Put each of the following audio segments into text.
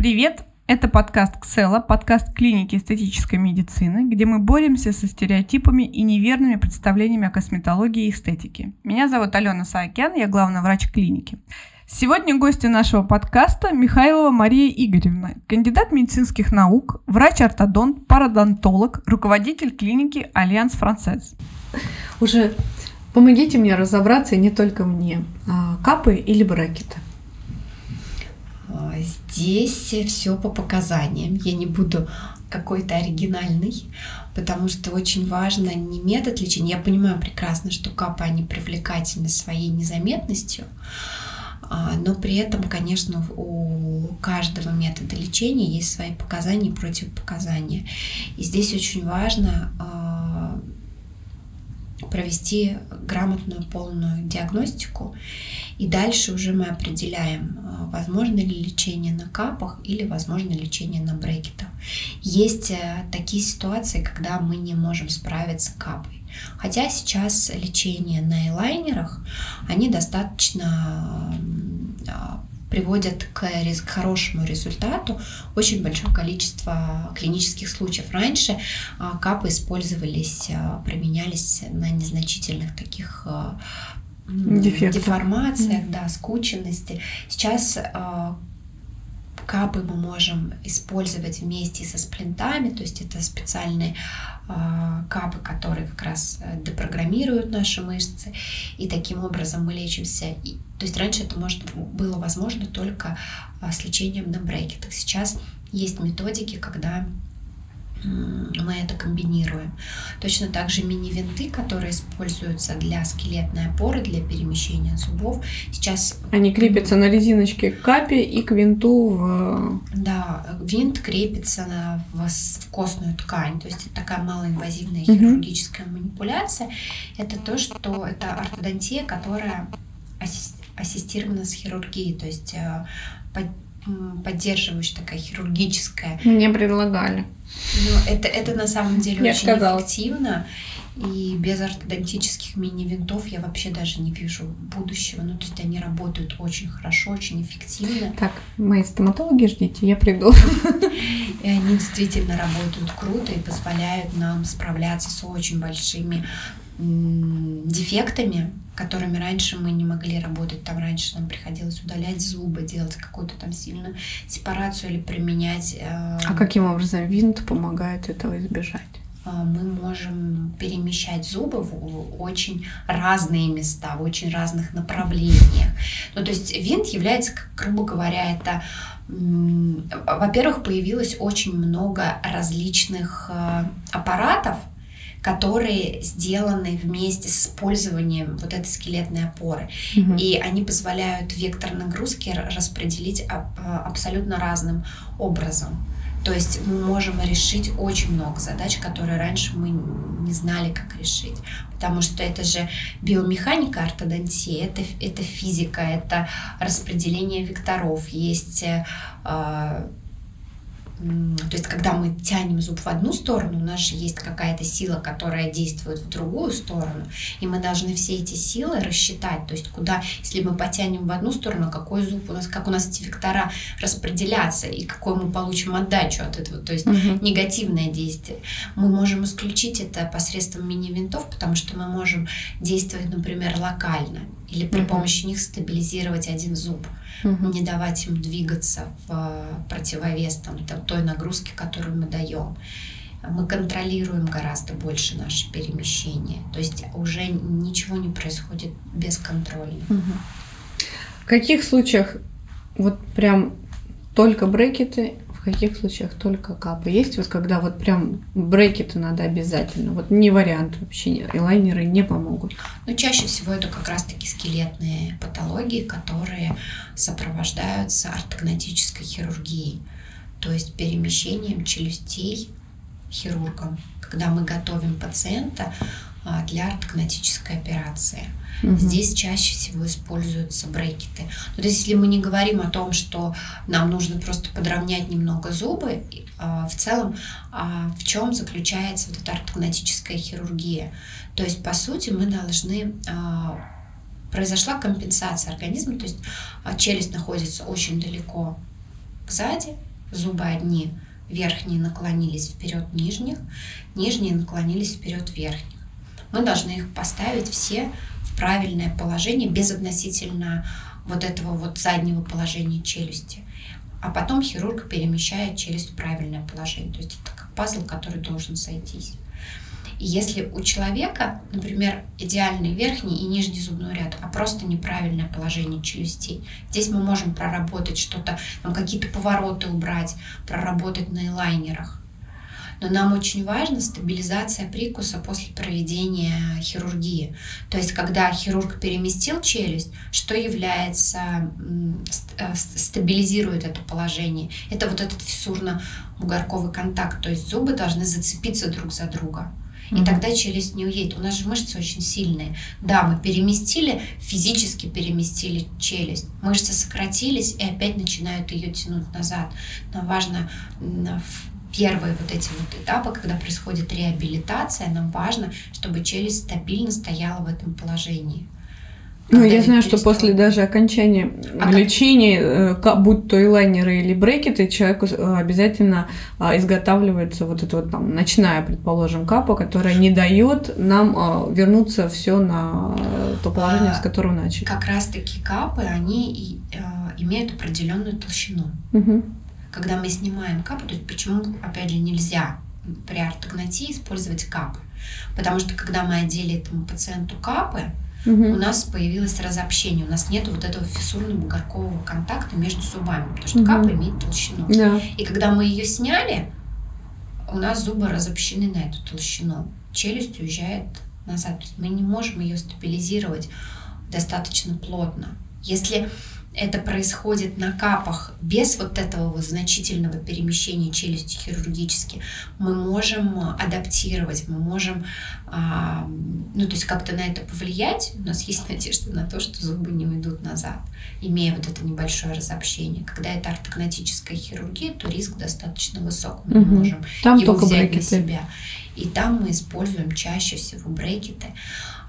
Привет! Это подкаст «Ксела», подкаст клиники эстетической медицины, где мы боремся со стереотипами и неверными представлениями о косметологии и эстетике. Меня зовут Алена Саакян, я главный врач клиники. Сегодня гости нашего подкаста Михайлова Мария Игоревна, кандидат медицинских наук, врач-ортодонт, пародонтолог, руководитель клиники Альянс Францез. Уже помогите мне разобраться, и не только мне, а капы или брекеты. Здесь все по показаниям. Я не буду какой-то оригинальный, потому что очень важно не метод лечения. Я понимаю прекрасно, что капы, они привлекательны своей незаметностью, а, но при этом, конечно, у каждого метода лечения есть свои показания и противопоказания. И здесь очень важно а, провести грамотную полную диагностику и дальше уже мы определяем, а, возможно ли лечение на капах или возможно лечение на брекетах. Есть э, такие ситуации, когда мы не можем справиться капой. Хотя сейчас лечение на элайнерах, они достаточно а, приводят к хорошему результату очень большое количество клинических случаев. Раньше а, капы использовались, применялись на незначительных таких Дефектов. деформациях, mm. да, скученности. Сейчас капы мы можем использовать вместе со сплинтами, то есть это специальные э, капы, которые как раз э, депрограммируют наши мышцы, и таким образом мы лечимся. То есть раньше это может, было возможно только э, с лечением на брекетах. Сейчас есть методики, когда мы это комбинируем. Точно так же мини-винты, которые используются для скелетной опоры, для перемещения зубов. Сейчас... Они крепятся на резиночке к капе и к винту в... Да, винт крепится на, в, в костную ткань. То есть это такая малоинвазивная хирургическая угу. манипуляция. Это то, что это ортодонтия, которая ассистирована с хирургией. То есть э, поддерживающая такая хирургическая. Мне предлагали. Но это, это на самом деле я очень сказала. эффективно. И без ортодонтических мини-винтов я вообще даже не вижу будущего. Ну, то есть они работают очень хорошо, очень эффективно. Так, мои стоматологи ждите, я приду. И они действительно работают круто и позволяют нам справляться с очень большими дефектами, которыми раньше мы не могли работать. Там раньше нам приходилось удалять зубы, делать какую-то там сильную сепарацию или применять. Э, а каким образом винт помогает этого избежать? Э, мы можем перемещать зубы в очень разные места, в очень разных направлениях. Ну, то есть винт является, грубо говоря, это во-первых, появилось очень много различных э, аппаратов, которые сделаны вместе с использованием вот этой скелетной опоры. Угу. И они позволяют вектор нагрузки распределить абсолютно разным образом. То есть мы можем решить очень много задач, которые раньше мы не знали, как решить. Потому что это же биомеханика ортодонтии, это, это физика, это распределение векторов. Есть э, то есть, когда мы тянем зуб в одну сторону, у нас же есть какая-то сила, которая действует в другую сторону, и мы должны все эти силы рассчитать. То есть, куда, если мы потянем в одну сторону, какой зуб у нас, как у нас эти вектора распределяться, и какой мы получим отдачу от этого, то есть угу. негативное действие. Мы можем исключить это посредством мини-винтов, потому что мы можем действовать, например, локально или при угу. помощи них стабилизировать один зуб, угу. не давать им двигаться в э, противовес там, той нагрузки, которую мы даем. Мы контролируем гораздо больше наше перемещение. То есть уже ничего не происходит бесконтрольно. Угу. В каких случаях вот прям только брекеты в каких случаях только капы? Есть вот когда вот прям брекеты надо обязательно? Вот не вариант вообще, элайнеры не помогут. Ну, чаще всего это как раз-таки скелетные патологии, которые сопровождаются ортогнатической хирургией, то есть перемещением челюстей хирургом, когда мы готовим пациента а, для ортогнатической операции. Угу. Здесь чаще всего используются брекеты. Ну, то есть, если мы не говорим о том, что нам нужно просто подровнять немного зубы, а, в целом, а, в чем заключается вот эта ортогнатическая хирургия? То есть, по сути, мы должны произошла компенсация организма, то есть челюсть находится очень далеко сзади, зубы одни верхние наклонились вперед нижних, нижние наклонились вперед верхних. Мы должны их поставить все правильное положение без относительно вот этого вот заднего положения челюсти. А потом хирург перемещает челюсть в правильное положение. То есть это как пазл, который должен сойтись. И если у человека, например, идеальный верхний и нижний зубной ряд, а просто неправильное положение челюстей, здесь мы можем проработать что-то, какие-то повороты убрать, проработать на элайнерах. Но нам очень важна стабилизация прикуса после проведения хирургии. То есть, когда хирург переместил челюсть, что является, э, стабилизирует это положение? Это вот этот фиссурно-бугорковый контакт. То есть зубы должны зацепиться друг за друга. И тогда челюсть не уедет. У нас же мышцы очень сильные. Да, мы переместили, физически переместили челюсть. Мышцы сократились и опять начинают ее тянуть назад. Нам важно первые вот эти вот этапы, когда происходит реабилитация, нам важно, чтобы челюсть стабильно стояла в этом положении. Ну, я знаю, что после даже окончания а лечения, как... будь то элайнеры или брекеты, человеку э, обязательно а, изготавливается вот это вот там ночная, предположим, капа, которая не дает нам а, вернуться все на то положение, с которого начали. Как раз-таки капы, они э, имеют определенную толщину. Угу. Когда мы снимаем капы, то есть почему, опять же, нельзя при ортогнатии использовать капы? Потому что когда мы одели этому пациенту капы, угу. у нас появилось разобщение, у нас нет вот этого фиссурно-бугоркового контакта между зубами, потому что угу. капа имеет толщину. Да. И когда мы ее сняли, у нас зубы разобщены на эту толщину, челюсть уезжает назад, то есть мы не можем ее стабилизировать достаточно плотно. Если это происходит на капах без вот этого вот значительного перемещения челюсти хирургически, мы можем адаптировать, мы можем, а, ну, то есть как-то на это повлиять. У нас есть надежда на то, что зубы не уйдут назад, имея вот это небольшое разобщение. Когда это ортогнатическая хирургия, то риск достаточно высок. Мы угу. можем Там его только взять брекеты. на себя. И там мы используем чаще всего брекеты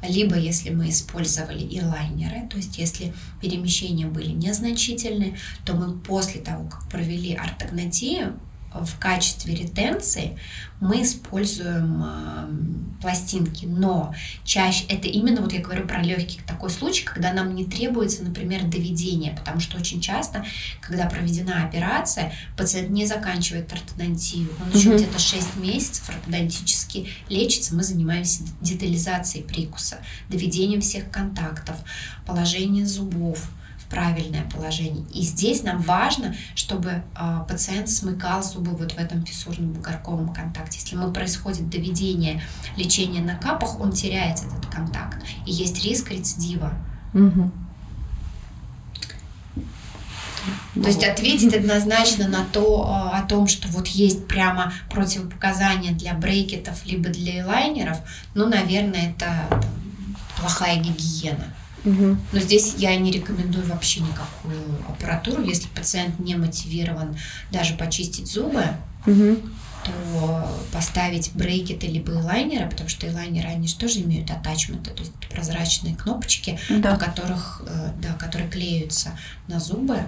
либо если мы использовали и то есть если перемещения были незначительны, то мы после того, как провели ортогнатию, в качестве ретенции мы используем э, пластинки, но чаще это именно, вот я говорю про легкий такой случай, когда нам не требуется, например, доведение, потому что очень часто, когда проведена операция, пациент не заканчивает ортодонтию, он угу. еще где-то 6 месяцев ортодонтически лечится, мы занимаемся детализацией прикуса, доведением всех контактов, положением зубов, правильное положение. И здесь нам важно, чтобы э, пациент смыкал зубы вот в этом фиссурном бугорковом контакте. Если мы происходит доведение лечения на капах, он теряет этот контакт. И есть риск рецидива. Угу. То есть ответить однозначно на то, а, о том, что вот есть прямо противопоказания для брекетов либо для элайнеров, ну, наверное, это там, плохая гигиена. Угу. Но здесь я не рекомендую вообще никакую аппаратуру. Если пациент не мотивирован даже почистить зубы, угу. то поставить брейкеты либо элайнеры, потому что элайнеры, они же тоже имеют атачменты, то есть прозрачные кнопочки, да. на которых, э, да, которые клеются на зубы,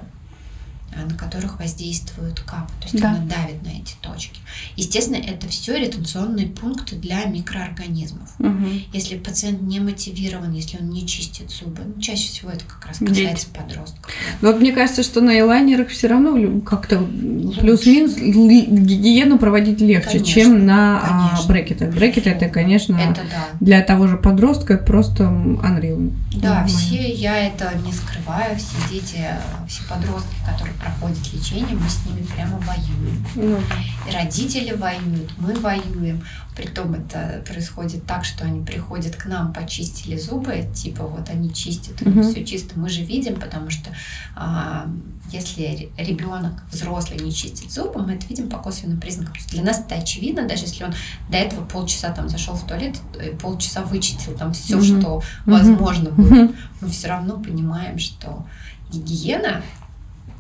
на которых воздействует кап, то есть да. она давит на эти точки. Естественно, это все ретенционные пункты для микроорганизмов. Угу. Если пациент не мотивирован, если он не чистит зубы, ну, чаще всего это как раз касается Дети. подростков. Да. Вот мне кажется, что на элайнерах все равно как-то плюс-минус гигиену проводить легче, конечно, чем на а, конечно. брекетах. Брекеты это, конечно, это, да. для того же подростка просто unreal. Да, все, я это не скрываю, все дети, все подростки, которые проходят лечение, мы с ними прямо воюем. Ну. И родители воюют, мы воюем. Притом это происходит так, что они приходят к нам, почистили зубы, типа вот они чистят, угу. все чисто. Мы же видим, потому что а, если ребенок взрослый не чистит зубы, мы это видим по косвенным признакам. Для нас это очевидно, даже если он до этого полчаса там зашел в туалет, полчаса вычистил там все, угу. что угу. возможно было, мы все равно понимаем, что гигиена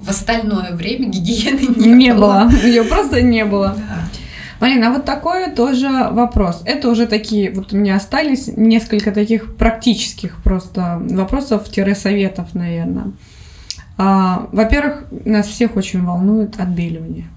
в остальное время гигиены не, не было. было. Ее просто не было. Да. Марина, а вот такой тоже вопрос. Это уже такие, вот у меня остались несколько таких практических просто вопросов-советов, наверное. А, во-первых, нас всех очень волнует отбеливание.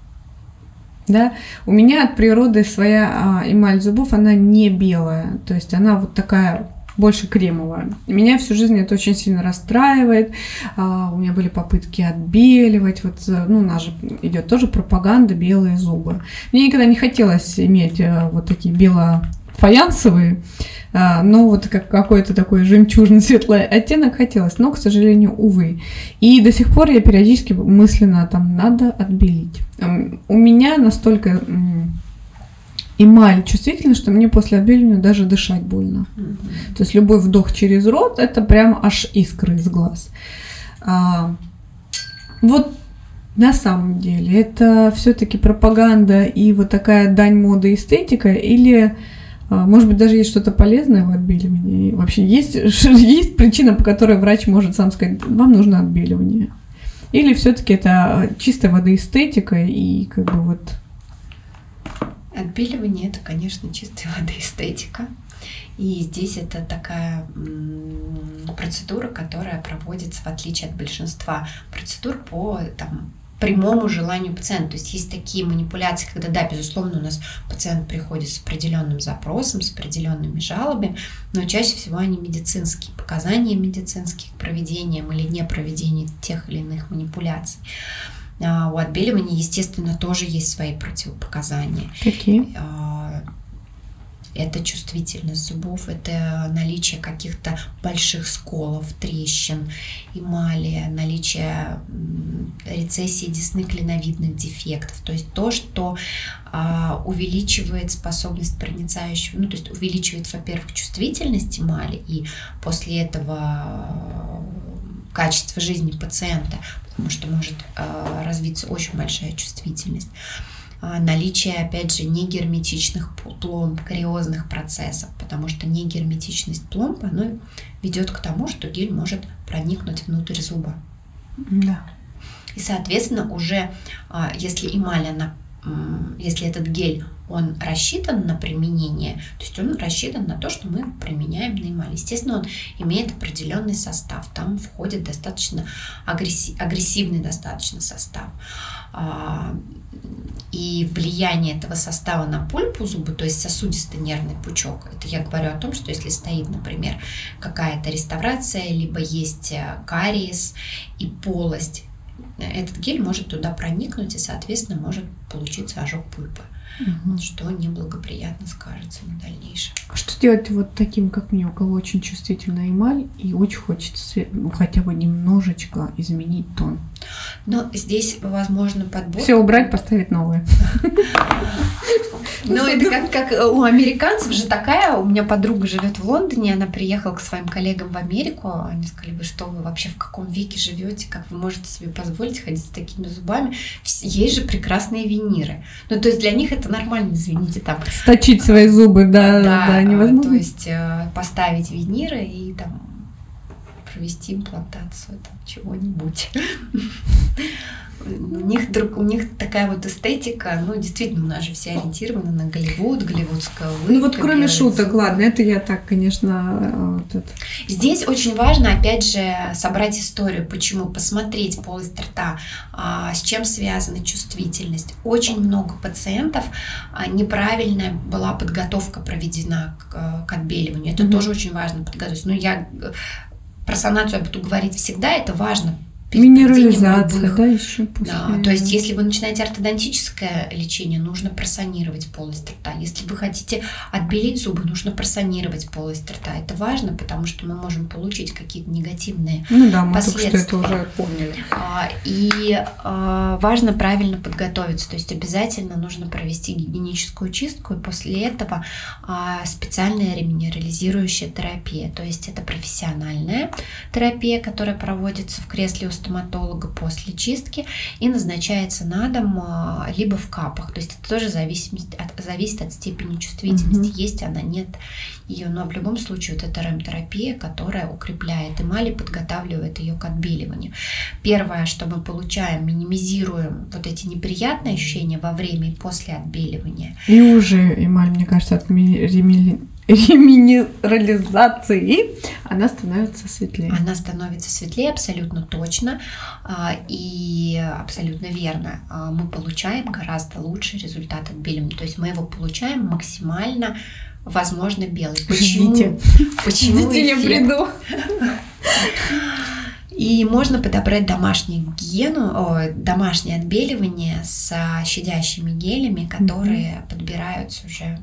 Да, у меня от природы своя а, эмаль зубов, она не белая, то есть она вот такая больше кремовая. Меня всю жизнь это очень сильно расстраивает. А, у меня были попытки отбеливать. Вот, э, ну, у нас же идет тоже пропаганда белые зубы. Мне никогда не хотелось иметь э, вот такие бело-фаянсовые, а, но вот как какой-то такой жемчужный светлый оттенок хотелось, но, к сожалению, увы. И до сих пор я периодически мысленно там надо отбелить. У меня настолько эмаль чувствительна, что мне после отбеливания даже дышать больно. Mm-hmm. То есть любой вдох через рот это прям аж искры из глаз. А, вот на самом деле это все-таки пропаганда и вот такая дань моды эстетика или а, может быть, даже есть что-то полезное в отбеливании. Вообще есть, есть причина, по которой врач может сам сказать, вам нужно отбеливание. Или все-таки это чистая водоэстетика и как бы вот Отбеливание это, конечно, чистая вода эстетика. И здесь это такая процедура, которая проводится в отличие от большинства процедур по там, прямому желанию пациента. То есть есть такие манипуляции, когда, да, безусловно, у нас пациент приходит с определенным запросом, с определенными жалобами, но чаще всего они медицинские, показания медицинские к проведениям или не проведению тех или иных манипуляций. А, у отбеливания, естественно, тоже есть свои противопоказания. Какие? А, это чувствительность зубов, это наличие каких-то больших сколов, трещин, эмали, наличие рецессии десны клиновидных дефектов. То есть то, что а, увеличивает способность проницающего, ну то есть увеличивает, во-первых, чувствительность эмали, и после этого качество жизни пациента, потому что может э, развиться очень большая чувствительность. А, наличие, опять же, негерметичных пломб, кариозных процессов, потому что негерметичность пломб, оно ведет к тому, что гель может проникнуть внутрь зуба. Да. И, соответственно, уже а, если эмаль, она, если этот гель он рассчитан на применение, то есть он рассчитан на то, что мы применяем на эмаль. Естественно, он имеет определенный состав. Там входит достаточно агрессив, агрессивный достаточно состав. А, и влияние этого состава на пульпу зуба, то есть сосудистый нервный пучок, это я говорю о том, что если стоит, например, какая-то реставрация, либо есть э, кариес и полость, этот гель может туда проникнуть и, соответственно, может получиться ожог пульпы угу. что неблагоприятно скажется на дальнейшем. А что делать вот таким, как мне, у кого очень чувствительная эмаль и очень хочется ну, хотя бы немножечко изменить тон? Но здесь, возможно, подбор. Все убрать, поставить новое. Ну, это как, как у американцев же такая. У меня подруга живет в Лондоне, она приехала к своим коллегам в Америку. Они сказали, вы что, вы вообще в каком веке живете, как вы можете себе позволить ходить с такими зубами? Есть же прекрасные виниры. Ну, то есть для них это нормально, извините, там. Сточить свои зубы, да, да, да невозможно. То есть э, поставить виниры и там провести имплантацию там чего-нибудь. у них, друг, у них такая вот эстетика, ну, действительно, у нас же все ориентированы на Голливуд, голливудская улыбка. Ну, вот кроме шуток, ладно, это я так, конечно, вот это. Здесь очень важно, опять же, собрать историю, почему, посмотреть полость рта, а, с чем связана чувствительность. Очень много пациентов а, неправильная была подготовка проведена к, к отбеливанию. Это mm-hmm. тоже очень важно подготовить. Ну, я про санацию я буду говорить всегда, это важно Минерализация, да, еще после. Да, то есть, если вы начинаете ортодонтическое лечение, нужно просанировать полость рта. Если вы хотите отбелить зубы, нужно просанировать полость рта. Это важно, потому что мы можем получить какие-то негативные ну да, мы последствия. Только что это уже поняли. А, и а, важно правильно подготовиться. То есть, обязательно нужно провести гигиеническую чистку, и после этого а, специальная реминерализирующая терапия. То есть, это профессиональная терапия, которая проводится в кресле стоматолога после чистки и назначается на дом а, либо в капах. То есть это тоже зависит от, зависит от степени чувствительности, mm-hmm. есть она, нет ее. Но в любом случае вот это РЭМ-терапия, которая укрепляет эмаль и подготавливает ее к отбеливанию. Первое, что мы получаем, минимизируем вот эти неприятные ощущения во время и после отбеливания. И уже эмаль, мне кажется, от реминерализации, она становится светлее. Она становится светлее абсолютно точно а, и абсолютно верно. А, мы получаем гораздо лучший результат отбеливания. То есть мы его получаем максимально возможно белый. Почему? Ждите. Почему Ждите, я приду. И можно подобрать домашнюю гигиену, о, домашнее отбеливание с щадящими гелями, которые mm-hmm. подбираются уже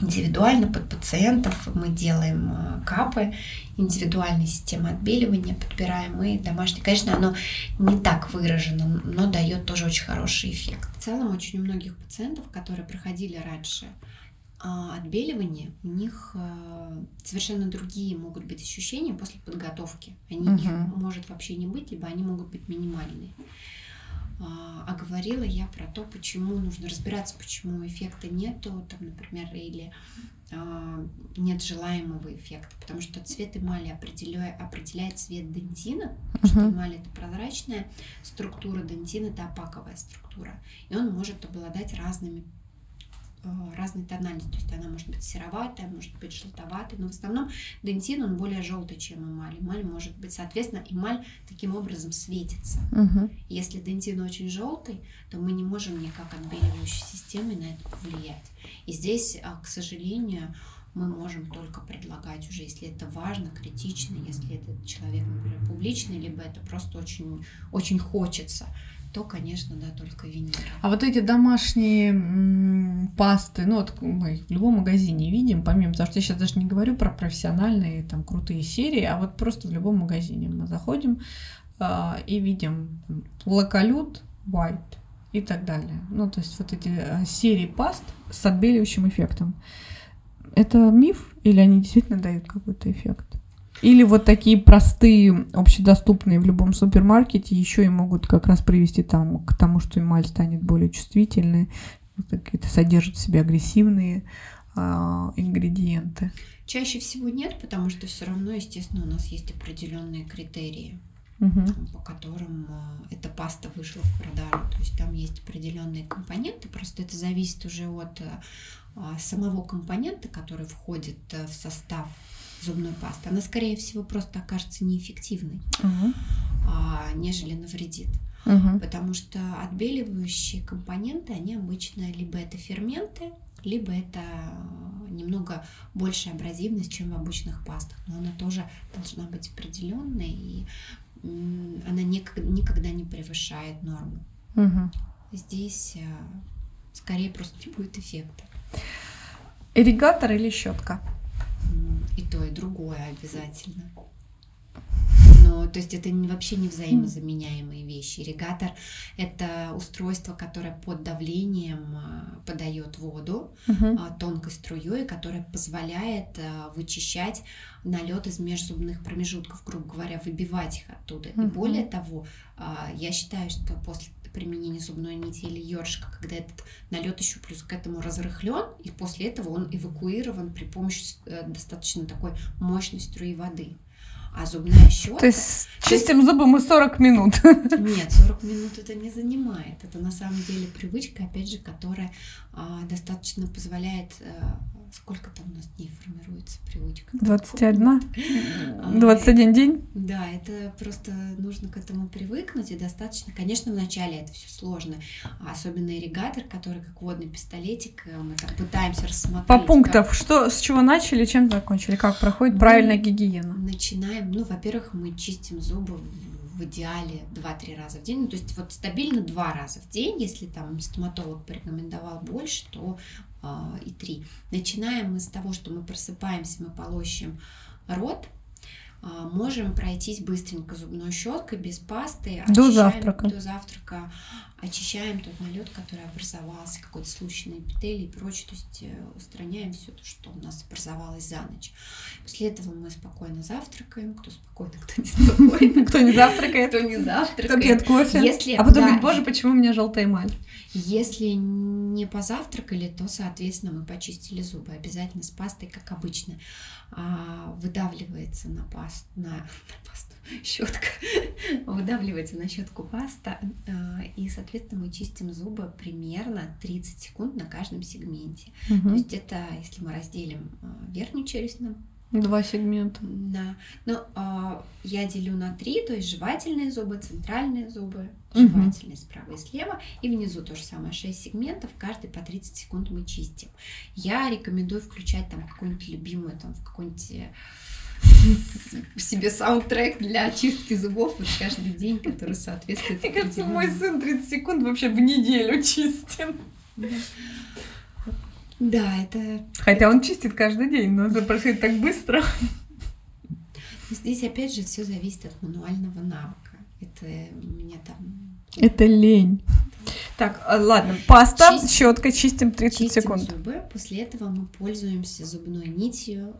индивидуально под пациентов. Мы делаем э, капы, индивидуальная система отбеливания подбираем мы домашние. Конечно, оно не так выражено, но дает тоже очень хороший эффект. В целом, очень у многих пациентов, которые проходили раньше а, отбеливание, у них э, совершенно другие могут быть ощущения после подготовки. Они угу. их может вообще не быть, либо они могут быть минимальные. А, а говорила я про то, почему нужно разбираться, почему эффекта нету, там, например, или а, нет желаемого эффекта, потому что цвет эмали определяет, определяет цвет дентина, потому uh-huh. что эмаль это прозрачная структура, дентин это опаковая структура, и он может обладать разными разной тональности. То есть она может быть сероватая, может быть желтоватой, но в основном дентин, он более желтый, чем эмаль. Эмаль может быть, соответственно, эмаль таким образом светится. Угу. Если дентин очень желтый, то мы не можем никак отбеливающей системой на это повлиять. И здесь, а, к сожалению, мы можем только предлагать уже, если это важно, критично, если этот человек, например, публичный, либо это просто очень, очень хочется, то, конечно, да, только винир. А вот эти домашние м- пасты, ну вот мы их в любом магазине видим, помимо того, что я сейчас даже не говорю про профессиональные там крутые серии, а вот просто в любом магазине мы заходим э, и видим лаколют, white и так далее. Ну, то есть вот эти э, серии паст с отбеливающим эффектом. Это миф или они действительно дают какой-то эффект? Или вот такие простые, общедоступные в любом супермаркете еще и могут как раз привести там, к тому, что эмаль станет более чувствительной, какие-то содержат в себе агрессивные а, ингредиенты. Чаще всего нет, потому что все равно, естественно, у нас есть определенные критерии, угу. по которым а, эта паста вышла в продажу. То есть там есть определенные компоненты, просто это зависит уже от а, самого компонента, который входит а, в состав зубной пасты, она, скорее всего, просто окажется неэффективной, угу. а, нежели навредит. Угу. Потому что отбеливающие компоненты, они обычно либо это ферменты, либо это немного большая абразивность, чем в обычных пастах. Но она тоже должна быть определенной, и она никогда не превышает норму. Угу. Здесь э, скорее просто не будет эффекта. Ирригатор или щетка? И то, и другое обязательно. Но, то есть это вообще не взаимозаменяемые вещи. Ирригатор — это устройство, которое под давлением а, подает воду uh-huh. тонкой струей, которое позволяет а, вычищать налет из межзубных промежутков, грубо говоря, выбивать их оттуда. Uh-huh. И более того, я считаю, что после применения зубной нити или ёршика, когда этот налет еще плюс к этому разрыхлен, и после этого он эвакуирован при помощи э, достаточно такой мощной струи воды. А зубная щетка... То есть чистим зубы мы 40 минут. Нет, 40 минут это не занимает. Это на самом деле привычка, опять же, которая а, достаточно позволяет а, сколько там у нас дней формируется привычка? 21? 21 день? Да, это просто нужно к этому привыкнуть, и достаточно, конечно, вначале это все сложно, особенно ирригатор, который как водный пистолетик, э, мы там пытаемся рассмотреть. По пунктам, как... что, с чего начали, чем закончили, как проходит мы правильная гигиена? Начинаем, ну, во-первых, мы чистим зубы в идеале 2-3 раза в день. Ну, то есть вот стабильно 2 раза в день. Если там стоматолог порекомендовал больше, то и 3. Начинаем мы с того, что мы просыпаемся, мы полощем рот, а, можем пройтись быстренько зубной щеткой без пасты. До завтрака. До завтрака очищаем тот налет, который образовался, какой-то случайный эпителий и прочее. То есть э, устраняем все то, что у нас образовалось за ночь. После этого мы спокойно завтракаем. Кто спокойно, кто не спокойно. Кто не завтракает. Кто не завтракает. Кто пьет кофе. Если, а потом говорит, боже, почему у меня желтая эмаль? Если не позавтракали, то, соответственно, мы почистили зубы. Обязательно с пастой, как обычно. А, выдавливается на пасту, на, на пасту, щетка, выдавливается на щетку паста, э, и, соответственно, мы чистим зубы примерно 30 секунд на каждом сегменте. То Мгм. есть это, если мы разделим э, верхнюю челюсть на Два сегмента. Да. Ну, а, я делю на три, то есть жевательные зубы, центральные зубы, жевательные справа и слева, и внизу то же самое, 6 сегментов, каждый по 30 секунд мы чистим. Я рекомендую включать там какую-нибудь любимую, там, в какой-нибудь э, себе саундтрек для чистки зубов вот каждый день, который соответствует Мне кажется, мой сын 30 секунд вообще в неделю чистит. Да, это Хотя он чистит каждый день, но это происходит так быстро. здесь опять же все зависит от мануального навыка. Это у меня там Это лень. Так, а, ладно, паста, Чист- щетка, чистим 30 Чистим секунд. зубы, после этого мы пользуемся зубной нитью,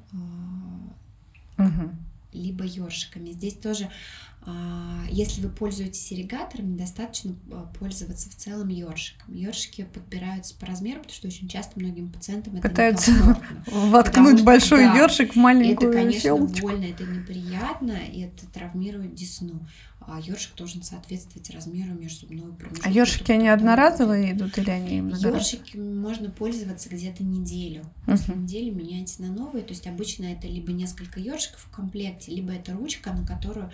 Мгм. либо ёршиками. Здесь тоже, если вы пользуетесь ирригаторами, достаточно а, пользоваться в целом ёршиком. Ёршики подбираются по размеру, потому что очень часто многим пациентам это Пытаются. Воткнуть что, большой да, ёршик в Это, маленькую конечно, щелочку. больно, это неприятно, и это травмирует десну. А ёршик должен соответствовать размеру межзубного промежутка. А ёршики, они одноразовые идут или они многоразовые? Ёршики можно пользоваться где-то неделю. После недели меняете на новые. То есть обычно это либо несколько ёршиков в комплекте, либо это ручка, на которую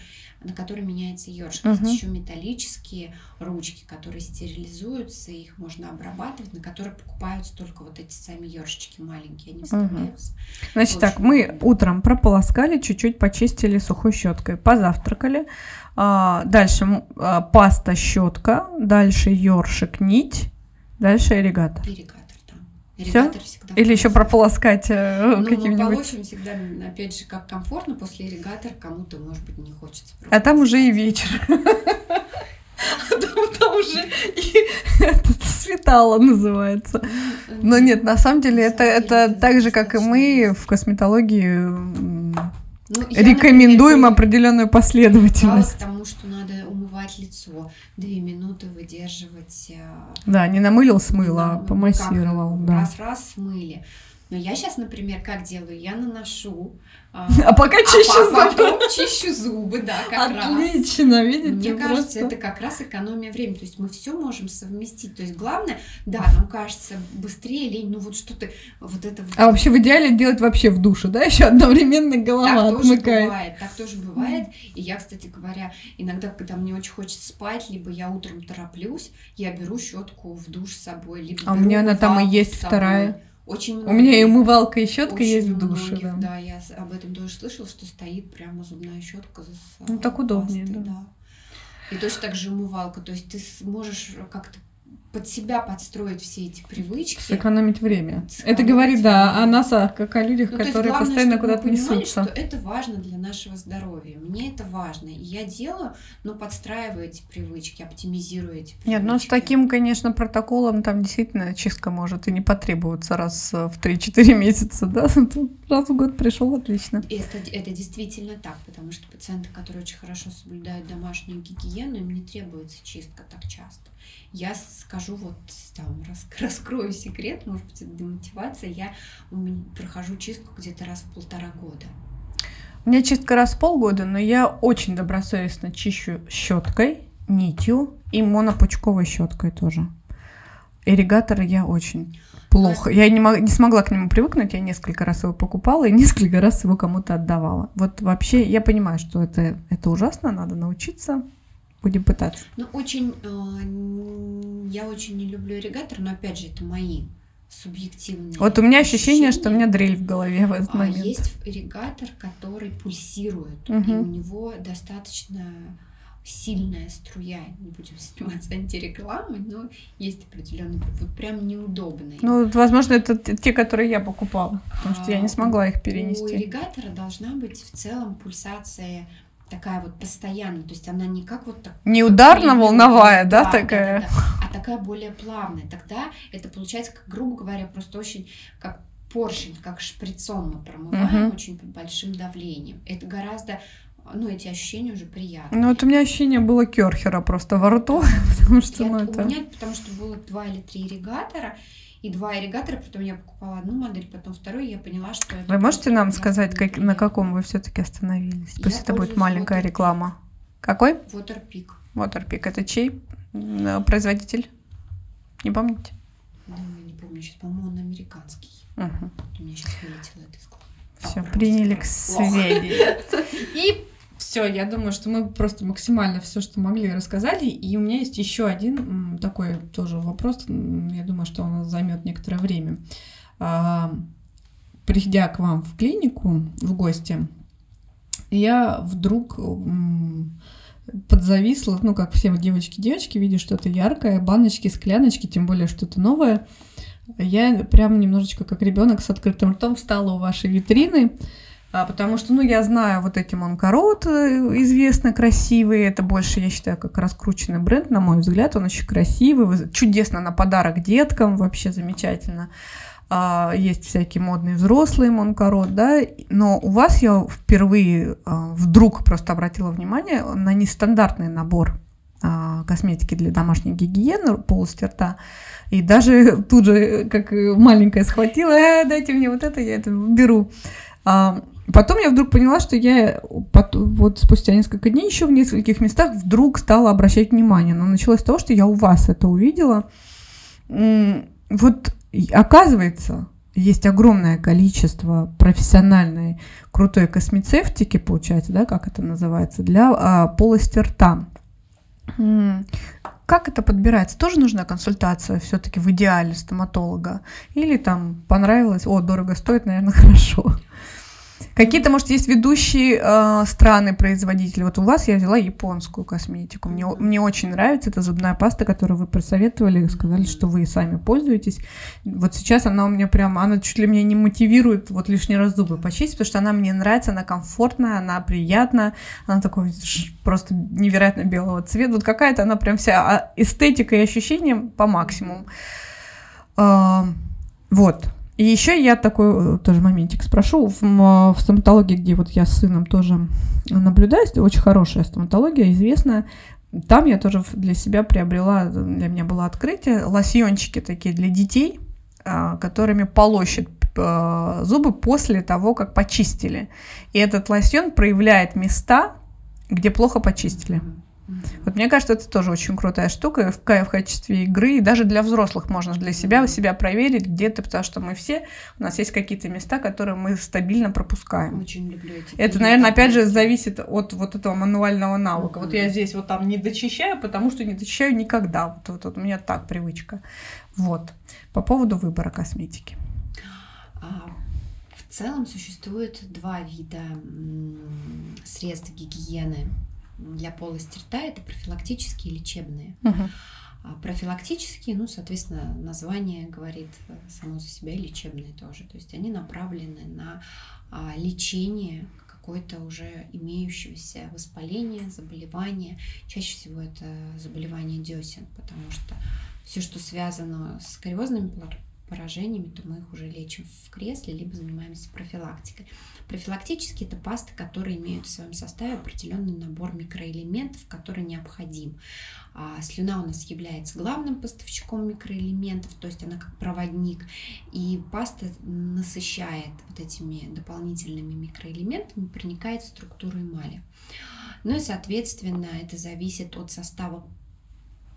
на которой меняется ёршик. Мгм. Есть еще металлические ручки, которые стерилизуются, их можно обрабатывать, на которые покупаются только вот эти сами ёршички маленькие, они вставляются. Значит так, мы утром прополоскали, чуть-чуть почистили сухой щеткой, позавтракали. А, Дальше а, паста, щетка, дальше ёршик, нить, дальше ирригатор. Ирригатор, да. Ирригатор всегда Или еще прополоскать э, Ну, каким-нибудь. получим всегда, опять же, как комфортно после ирригатора, кому-то, может быть, не хочется. А там уже и вечер. Там там уже и светало называется. Но нет, на самом деле это, так же, как и мы в косметологии Ну, рекомендуем например, определенную последовательность. к тому, что надо умывать лицо, две минуты выдерживать. э, Да, не намылил, смыло, а ну, помассировал. Да. Раз-раз смыли. Но я сейчас, например, как делаю? Я наношу. а, А пока чищу а зубы. чищу зубы, да, как раз. Отлично, видите, Мне кажется, просто. это как раз экономия времени. То есть мы все можем совместить. То есть главное, да, нам кажется быстрее лень, ну вот что-то, вот это вот. А вообще в идеале делать вообще в душе, да? Еще одновременно голова Так тоже отмыкает. бывает, так тоже бывает. И я, кстати говоря, иногда, когда мне очень хочется спать, либо я утром тороплюсь, я беру щетку в душ с собой, либо А у меня она там и есть вторая. Очень У много меня и умывалка, и щетка очень есть у в душе. многих, да. да, я об этом тоже слышала, что стоит прямо зубная щетка за Ну, так удобнее, пастой, да. И точно так же умывалка, то есть ты можешь как-то под себя подстроить все эти привычки. Сэкономить время. Сэкономить Это говорит, да, время. о нас, а как о людях, Ну, которые главное, постоянно куда-то несутся. что это важно для нашего здоровья. Мне это важно. И я делаю, но подстраиваю эти привычки, оптимизирую эти привычки. Нет, ну с таким, конечно, протоколом там действительно чистка может и не потребоваться раз э, в 3-4 месяца, да? Раз в год пришел, отлично. И Это, это действительно так, потому что пациенты, которые очень хорошо соблюдают домашнюю гигиену, им не требуется чистка так часто. Я скажу вот там, рас- раскрою секрет, может быть, это демотивация, я прохожу чистку где-то раз в полтора года. У меня чистка раз в полгода, но я очень добросовестно чищу щеткой, нитью и монопучковой щеткой тоже. Ирригатор я очень плохо. Я не, мог- не смогла к нему привыкнуть, я несколько раз его покупала и несколько раз его кому-то отдавала. Вот вообще я понимаю, что это, это ужасно, надо научиться. Будем пытаться. Ну, очень, э, я очень не люблю ирригатор, но опять же, это мои субъективные Вот у меня ощущение, что у ощущения. меня дрель в голове в этот А момент. есть ирригатор, который пульсирует, и Мгм. у него достаточно сильная струя. Не будем заниматься антирекламой, но есть определенный, вот прям неудобный. Ну, возможно, это те, которые я покупала, потому что я не А, смогла их У перенести. ирригатора должна быть в целом пульсация такая вот постоянная, то есть она не как вот так Не ударно-волновая, прием, да, такая? да, а такая более плавная. Тогда это получается, как, грубо говоря, просто очень как поршень, как шприцом мы промываем Мгм. очень под большим давлением. Это гораздо, ну, эти ощущения уже приятные. Ну, вот у меня ощущение было керхера просто во рту, потому что, Я- ну, У это... меня, потому что было два или три ирригатора, и два ирригатора, потом я покупала одну модель, потом вторую, я поняла, что Вы можете нам сказать, как, на каком вы все-таки остановились? Я Пусть это будет маленькая вот- реклама. Какой? Waterpik. Waterpik. Это чей э, производитель? Не помните? Ну, не помню сейчас, по-моему, он американский. Угу. У меня сейчас вылетело это из головы. Все, приняли к сведению. И все, я думаю, что мы просто максимально все, что могли, рассказали. И у меня есть еще один такой тоже вопрос. Я думаю, что он займет некоторое время. А, Придя к вам в клинику в гости, я вдруг подзависла, ну, как все девочки-девочки, видя что-то яркое, баночки, скляночки, тем более что-то новое. Я прям немножечко как ребенок с открытым ртом встала у вашей витрины, потому что, ну, я знаю вот эти Монкарот э, известно красивый, это больше, я считаю, как раскрученный бренд, на мой взгляд, он очень красивый, вы- чудесно на подарок деткам, вообще замечательно. А, Есть всякие модные взрослые Монкарот, да, но у вас я впервые а, вдруг просто обратила внимание на нестандартный набор а, косметики для домашней гигиены, полости рта. И даже тут же, как маленькая схватила, «Э, дайте мне вот это, я это беру. Потом я вдруг поняла, что я вот спустя несколько дней еще в нескольких местах вдруг стала обращать внимание. Но началось с того, что я у вас это увидела. Вот оказывается, есть огромное количество профессиональной крутой космецевтики, получается, да, как это называется, для а, полости рта. Как это подбирается? Тоже нужна консультация все-таки в идеале стоматолога? Или там понравилось, о, дорого стоит, наверное, хорошо. Какие-то, может, есть ведущие э, страны-производители. Вот у вас я взяла японскую косметику. Мне, мне очень нравится эта зубная паста, которую вы просоветовали, сказали, что вы сами пользуетесь. Вот сейчас она у меня прям, она чуть ли меня не мотивирует вот лишний раз зубы почистить, потому что она мне нравится, она комфортная, она приятная, она такой просто невероятно белого цвета. Вот какая-то она прям вся а, эстетика и ощущение по максимуму. А, Вот. И еще я такой э, тоже моментик спрошу. В, м, в стоматологии, где вот я с сыном тоже наблюдаю, очень хорошая стоматология, известная, там я тоже для себя приобрела, для меня было открытие, лосьончики такие для детей, а, которыми полощут э, зубы после того, как почистили. И этот лосьон проявляет места, где плохо почистили. Вот мне кажется, это тоже очень крутая штука в, в качестве игры. И даже для взрослых можно для себя, себя проверить где-то, потому что мы все, у нас есть какие-то места, которые мы стабильно пропускаем. Очень люблю эти. Это, наверное, опять же зависит от вот этого мануального навыка. Вот я здесь вот там не дочищаю, потому что не дочищаю никогда. Вот, вот- вот у меня так привычка. Вот. По поводу выбора косметики. А, В целом существует два вида средств гигиены для полости рта. Это профилактические и лечебные. А Профилактические, ну, соответственно, название говорит э, само за себя, и лечебные тоже. То есть они направлены на а, лечение какой-то уже имеющегося воспаления, заболевания. Чаще всего это заболевание десен, потому что все, что связано с кариозными поражениями, то мы их уже лечим в кресле, либо занимаемся профилактикой. Профилактические это пасты, которые имеют в своем составе определенный набор микроэлементов, который необходим. А слюна у нас является главным поставщиком микроэлементов, то есть она как проводник, и паста насыщает вот этими дополнительными микроэлементами, проникает в структуру эмали. Ну и, соответственно, это зависит от состава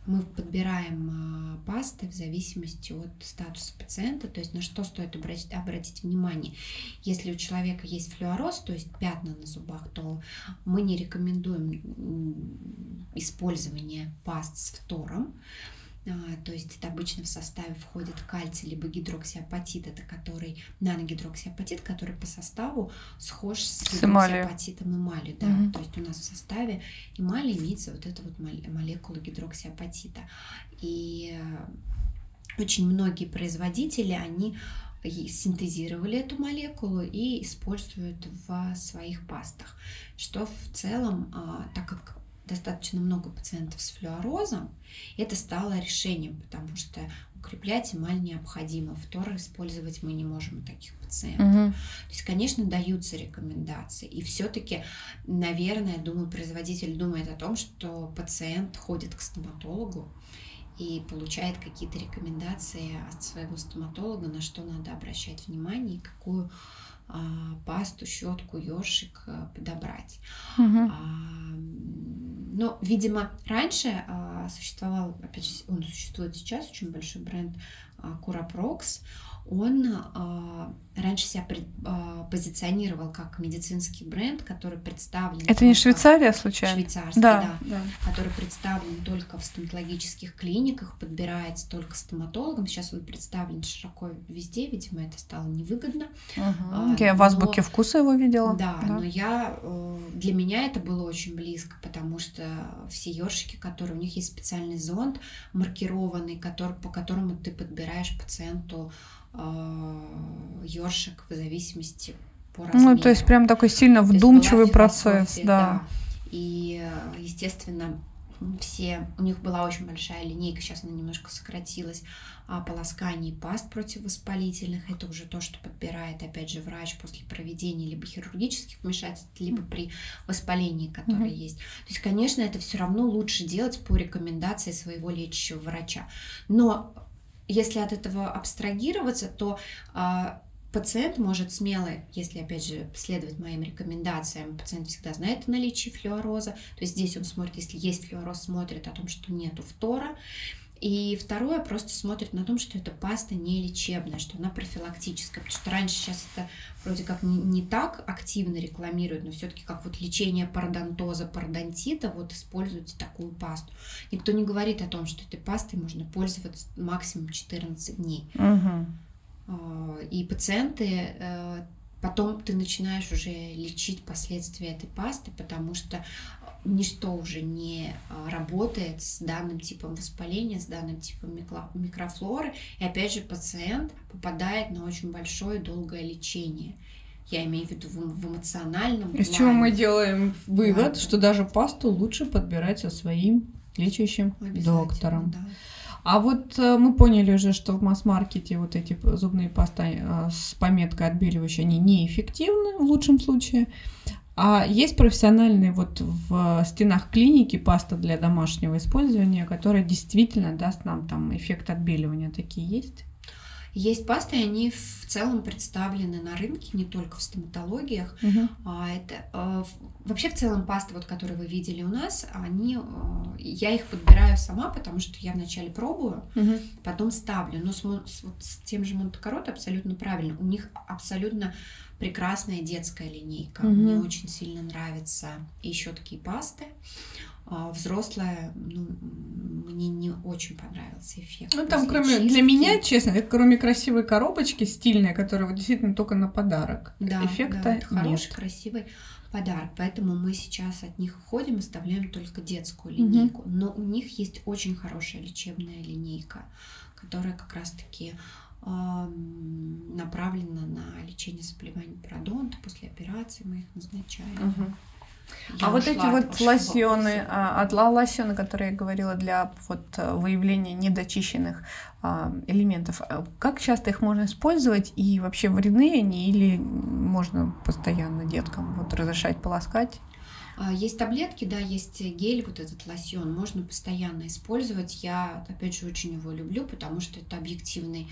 мы подбираем а, пасты в зависимости от статуса пациента, то есть на что стоит обратить, обратить внимание. Если у человека есть флюороз, то есть пятна на зубах, то мы не рекомендуем использование паст с фтором. А, То есть это обычно в составе входит кальций либо гидроксиапатит, это который наногидроксиапатит, который по составу схож с гидроксиапатитом эмалью. Да. Мгм. То есть у нас в составе эмали имеется вот эта вот мол- молекула гидроксиапатита. И э, очень многие производители, они синтезировали эту молекулу и используют в своих пастах, что в целом, а, так как достаточно много пациентов с флюорозом, это стало решением, потому что укреплять эмаль необходимо. Второе использовать мы не можем у таких пациентов. Мгм. То есть, конечно, даются рекомендации. И все-таки, наверное, думаю, производитель думает о том, что пациент ходит к стоматологу и получает какие-то рекомендации от своего стоматолога, на что надо обращать внимание и какую пасту, щетку, ёршик э, подобрать. А, Но, видимо, раньше а, существовал, опять же, он существует сейчас, очень большой бренд а, Curaprox. Он а, раньше себя а, позиционировал как медицинский бренд, который представлен... Это не Швейцария случайно? Швейцарский, Да, да да. который представлен только в стоматологических клиниках, подбирается только стоматологам. Сейчас он представлен широко везде, видимо, это стало невыгодно. А, Я в но- азбуке вкуса его видела. Да, но я э, для меня это было очень близко, потому что все ёршики, которые у них есть специальный зонд маркированный, который, по которому ты подбираешь пациенту ёршик в зависимости по размеру. Ну, то есть прям такой сильно вдумчивый процесс, философия, да. И, э, естественно, все, у них была очень большая линейка, сейчас она немножко сократилась, а, полосканий паст противовоспалительных. Это уже то, что подбирает, опять же, врач после проведения либо хирургических вмешательств, либо при воспалении, которое Мгм. есть. То есть, конечно, это все равно лучше делать по рекомендации своего лечащего врача. Но если от этого абстрагироваться, то а, пациент может смело, если, опять же, следовать моим рекомендациям, пациент всегда знает о наличии флюороза, то есть здесь он смотрит, если есть флюороз, смотрит о том, что нету фтора, и второе, просто смотрит на том, что эта паста не лечебная, что она профилактическая, потому что раньше сейчас это вроде как не, не так активно рекламируют, но все-таки как вот лечение пародонтоза, пародонтита, вот используйте такую пасту. Никто не говорит о том, что этой пастой можно пользоваться максимум 14 дней. А, И пациенты, э, потом ты начинаешь уже лечить последствия этой пасты, потому что ничто уже не а, работает с данным типом воспаления, с данным типом микро- микрофлоры. И опять же пациент попадает на очень большое долгое лечение. Я имею в виду в, эмоциональном Из чего мы делаем вывод, Да. что даже пасту лучше подбирать со своим лечащим доктором. да. А вот э, мы поняли уже, что в масс-маркете вот эти зубные пасты э, с пометкой отбеливающие, они неэффективны в лучшем случае. А есть профессиональные вот в стенах клиники паста для домашнего использования, которая действительно даст нам там эффект отбеливания. Такие есть? Есть пасты, и они в целом представлены на рынке, не только в стоматологиях. А это в- вообще в целом пасты, вот которые вы видели у нас, они э, я их подбираю сама, потому что я вначале пробую, потом ставлю. Но с, с- вот с тем же Монте-Карото абсолютно правильно. У них абсолютно прекрасная детская линейка. Мгм. Мне очень сильно нравятся и щетки, и пасты. А взрослая, ну, мне не очень понравился эффект. Ну там кроме для чистки. меня, честно, кроме красивой коробочки стильной, которая вот действительно только на подарок, Да, эффекта да, это хороший, нет. красивый подарок. Поэтому мы сейчас от них уходим, оставляем только детскую линейку. Но у них есть очень хорошая лечебная линейка, которая как раз-таки направлена на лечение заболеваний пародонта. После операции мы их назначаем. Мгм. Я а вот эти от вот лосьоны, а, от лосьоны, которые я говорила для вот э, выявления недочищенных а, элементов, а как часто их можно использовать и вообще вредны они или можно постоянно деткам вот разрешать полоскать? А, Есть таблетки, да, есть гель, вот этот лосьон, можно постоянно использовать. Я, опять же, очень его люблю, потому что это объективный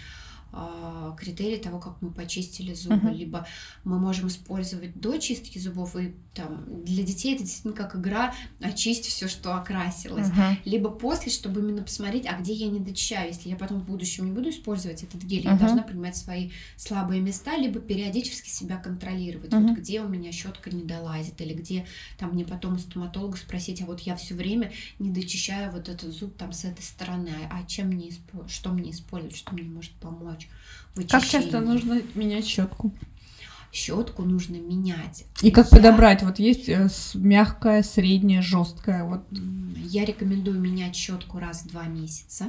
критерий того, как мы почистили зубы. Мгм. Либо мы можем использовать до чистки зубов, и там для детей это действительно как игра очисть все, что окрасилось. Мгм. Либо после, чтобы именно посмотреть, а где я не дочищаю. Если я потом в будущем не буду использовать этот гель, я Мгм. должна понимать свои слабые места, либо периодически себя контролировать. Мгм. Вот где у меня щетка не долазит, или где там мне потом у стоматолога спросить, а вот я все время не дочищаю вот этот зуб там с этой стороны, а чем мне испо- что мне использовать, что мне может помочь в Как часто нужно менять щетку? Щетку нужно менять. И как Я- подобрать? Вот есть э, мягкая, средняя, жесткая. Вот Я рекомендую менять щетку раз в два месяца.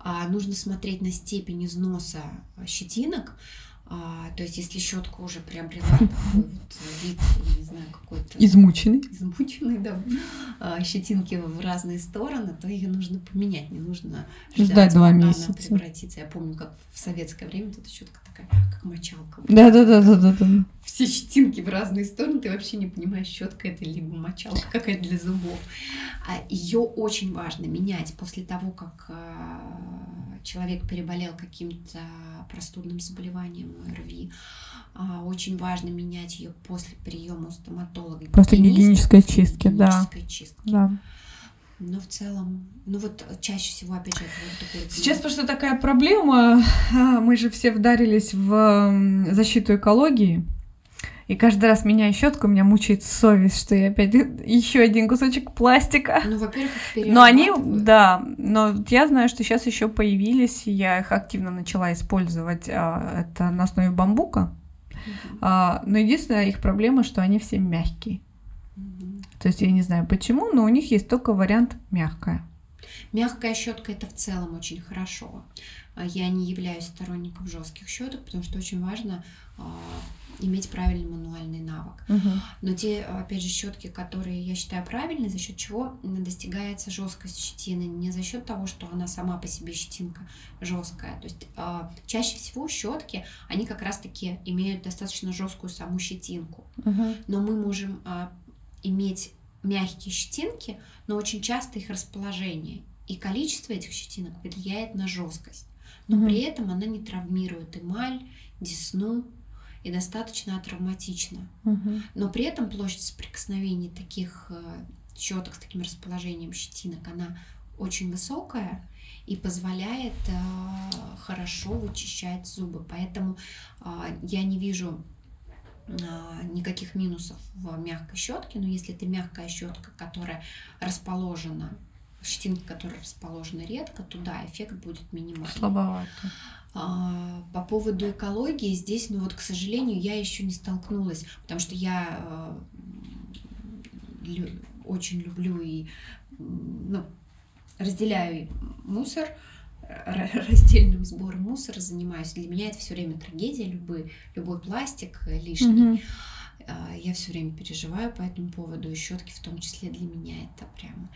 А, нужно смотреть на степень износа щетинок. А, то есть, если щетка уже приобрела такой вот вид, я не знаю, какой-то измученный. измученный, да, а, щетинки в разные стороны, то ее нужно поменять, не нужно Ждать два пока она месяца. превратится. Я помню, как в советское время эта щетка такая, как мочалка. Да, да, да, да, да, да. Все щетинки в разные стороны, ты вообще не понимаешь, щетка это либо мочалка какая-то для зубов. А ее очень важно менять после того, как а, человек переболел каким-то простудным заболеванием ОРВИ, а, очень важно менять ее после приема у стоматолога. После гигиенической чистки, да. чистки. да. Но в целом, ну вот чаще всего, опять же, это вот такой... Сейчас просто такая проблема, мы же все вдарились в защиту экологии, и каждый раз меняя щетку, меня мучает совесть, что я опять еще один кусочек пластика. Ну, во-первых, Но они, да, но я знаю, что сейчас еще появились, я их активно начала использовать. А, это на основе бамбука. А, но единственная их проблема, что они все мягкие. То есть я не знаю почему, но у них есть только вариант мягкая. Мягкая щетка это в целом очень хорошо. А, я не являюсь сторонником жестких щеток, потому что очень важно иметь правильный мануальный навык. Угу. Но те, опять же, щетки, которые я считаю правильные, за счет чего достигается жесткость щетины, не за счет того, что она сама по себе щетинка жесткая. То есть э, чаще всего щетки, они как раз-таки имеют достаточно жесткую саму щетинку. Угу. Но мы можем э, иметь мягкие щетинки, но очень часто их расположение и количество этих щетинок влияет на жесткость. Но угу. при этом она не травмирует эмаль, десну, и достаточно травматично. Угу. Но при этом площадь соприкосновений таких э, щеток с таким расположением щетинок, она очень высокая и позволяет э, хорошо вычищать зубы. Поэтому э, я не вижу э, никаких минусов в мягкой щетке, но если это мягкая щетка, которая расположена щетинки, которые расположены редко, то да, эффект будет минимальный. Слабовато. А, по поводу экологии здесь, ну вот, к сожалению, я еще не столкнулась, потому что я лю, очень люблю и ну, разделяю мусор, раздельным сбором мусора занимаюсь. Для меня это все время трагедия, любой, любой пластик лишний. Mm-hmm я все время переживаю по этому поводу, и щетки в том числе для меня это прям.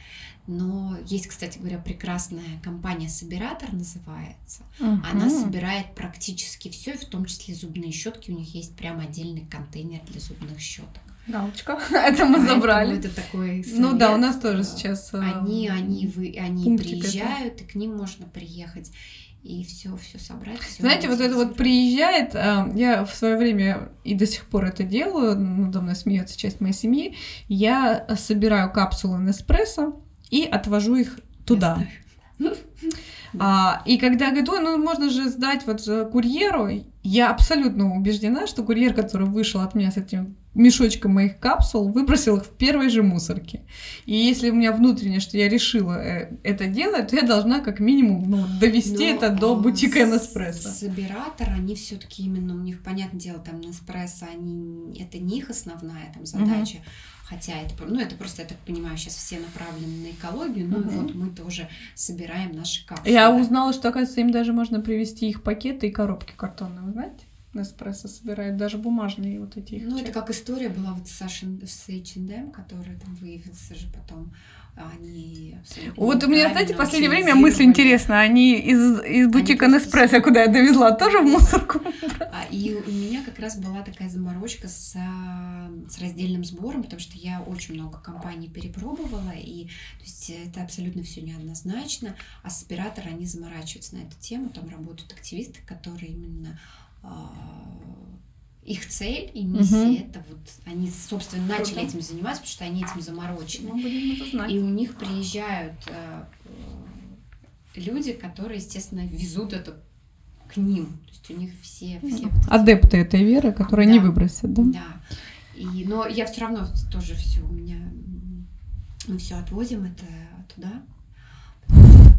Но есть, кстати говоря, прекрасная компания Собиратор называется. Uh-huh. Она собирает практически все, в том числе зубные щетки. У них есть прям отдельный контейнер для зубных щеток. Галочка. это мы забрали. Это такой совет. Ну да, у нас тоже сейчас. Они, они, вы, они приезжают, это. и к ним можно приехать и все, все собрать. Всё Знаете, вот это вот приезжает, а, я в свое время и до сих пор это делаю, надо мной смеется часть моей семьи, я собираю капсулы Неспрессо и отвожу их туда. А, и когда говорит, ой, ну можно же сдать вот курьеру, я абсолютно убеждена, что курьер, который вышел от меня с этим мешочком моих капсул, выбросил их в первой же мусорке. И если у меня внутренне, что я решила э, это делать, то я должна как минимум ну, довести Но, это до бутика Неспрессо. Собиратор, они все-таки именно, у них, понятное дело, там Неспрессо, они, это не их основная там задача. Угу. Хотя это, ну, это просто, я так понимаю, сейчас все направлены на экологию, ну, угу. вот мы тоже собираем наши капсулы. Я узнала, что, оказывается, им даже можно привезти их пакеты и коробки картонные, вы знаете? Неспрессо собирает, даже бумажные вот эти. Ну, это как история была вот с H&M, который там выявился же потом. Они Вот у меня, знаете, в последнее время мысль интересная. Они из, из бутика Неспрессо, куда я довезла, тоже в мусорку. А, и у меня как раз была такая заморочка с, с раздельным сбором, потому что я очень много компаний перепробовала, и то есть это абсолютно все неоднозначно. А с оператора они заморачиваются на эту тему, там работают активисты, которые именно их цель и миссия угу. это вот они, собственно, начали Круто. этим заниматься, потому что они этим заморочены. Мы будем это знать. И у них приезжают э, люди, которые, естественно, везут это к ним. То есть у них все, все вот адепты этой веры, которые да. не выбросят, да? Да. И, но я все равно тоже все у меня мы все отвозим это туда,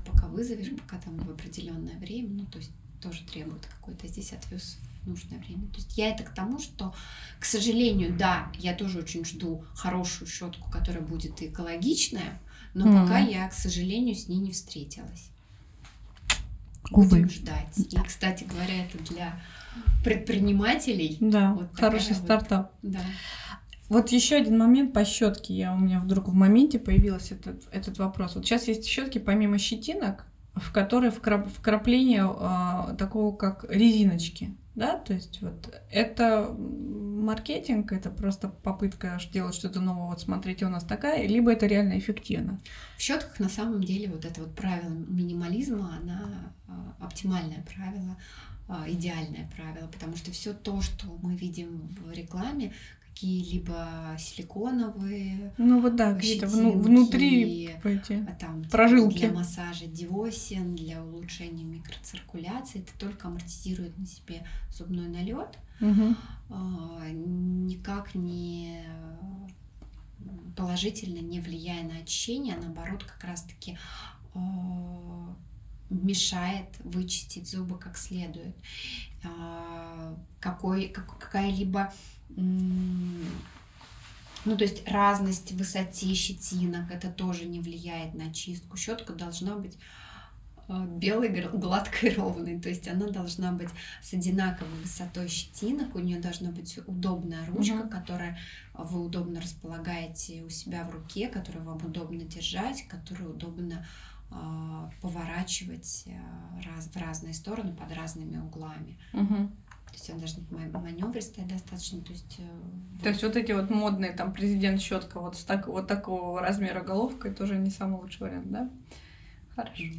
пока вызовешь, пока там в определенное время, ну то есть тоже требует какой-то здесь отвез нужное время. То есть я это к тому, что, к сожалению, да, я тоже очень жду хорошую щетку, которая будет экологичная, но mm-hmm. пока я, к сожалению, с ней не встретилась. Увы. Будем ждать. И, кстати говоря, это для предпринимателей. Да, вот хороший вот, стартап. Да. Вот еще один момент по щетке. Я у меня вдруг в моменте появился этот, этот вопрос. Вот сейчас есть щетки помимо щетинок, в которой вкрап, вкрапление э, такого как резиночки, да, то есть вот это маркетинг, это просто попытка делать что-то новое, вот смотрите, у нас такая, либо это реально эффективно? В щетках на самом деле вот это вот правило минимализма, она а, оптимальное правило, а, идеальное правило, потому что все то, что мы видим в рекламе, какие-либо силиконовые. Ну вот да, какие-то вну- внутри эти а там, прожилки. Для массажа диосин, для улучшения микроциркуляции. Это только амортизирует на себе зубной налет. Угу. Никак не положительно не влияя на очищение, а наоборот как раз-таки а, мешает вычистить зубы как следует. Какой, как, какая-либо ну, то есть разность в высоте щетинок, это тоже не влияет на чистку. Щетка должна быть а, белой, гладкой, ровной. То есть она должна быть с одинаковой высотой щетинок, у нее должна быть удобная ручка, угу. которая вы удобно располагаете у себя в руке, которую вам удобно держать, которую удобно э, поворачивать э, раз, в разные стороны под разными углами. Угу. То есть она должна быть маневристая достаточно. То есть, э, то есть вот эти вот модные там президент щетка вот с так, вот такого размера головкой тоже не самый лучший вариант, да? Хорошо. Нет.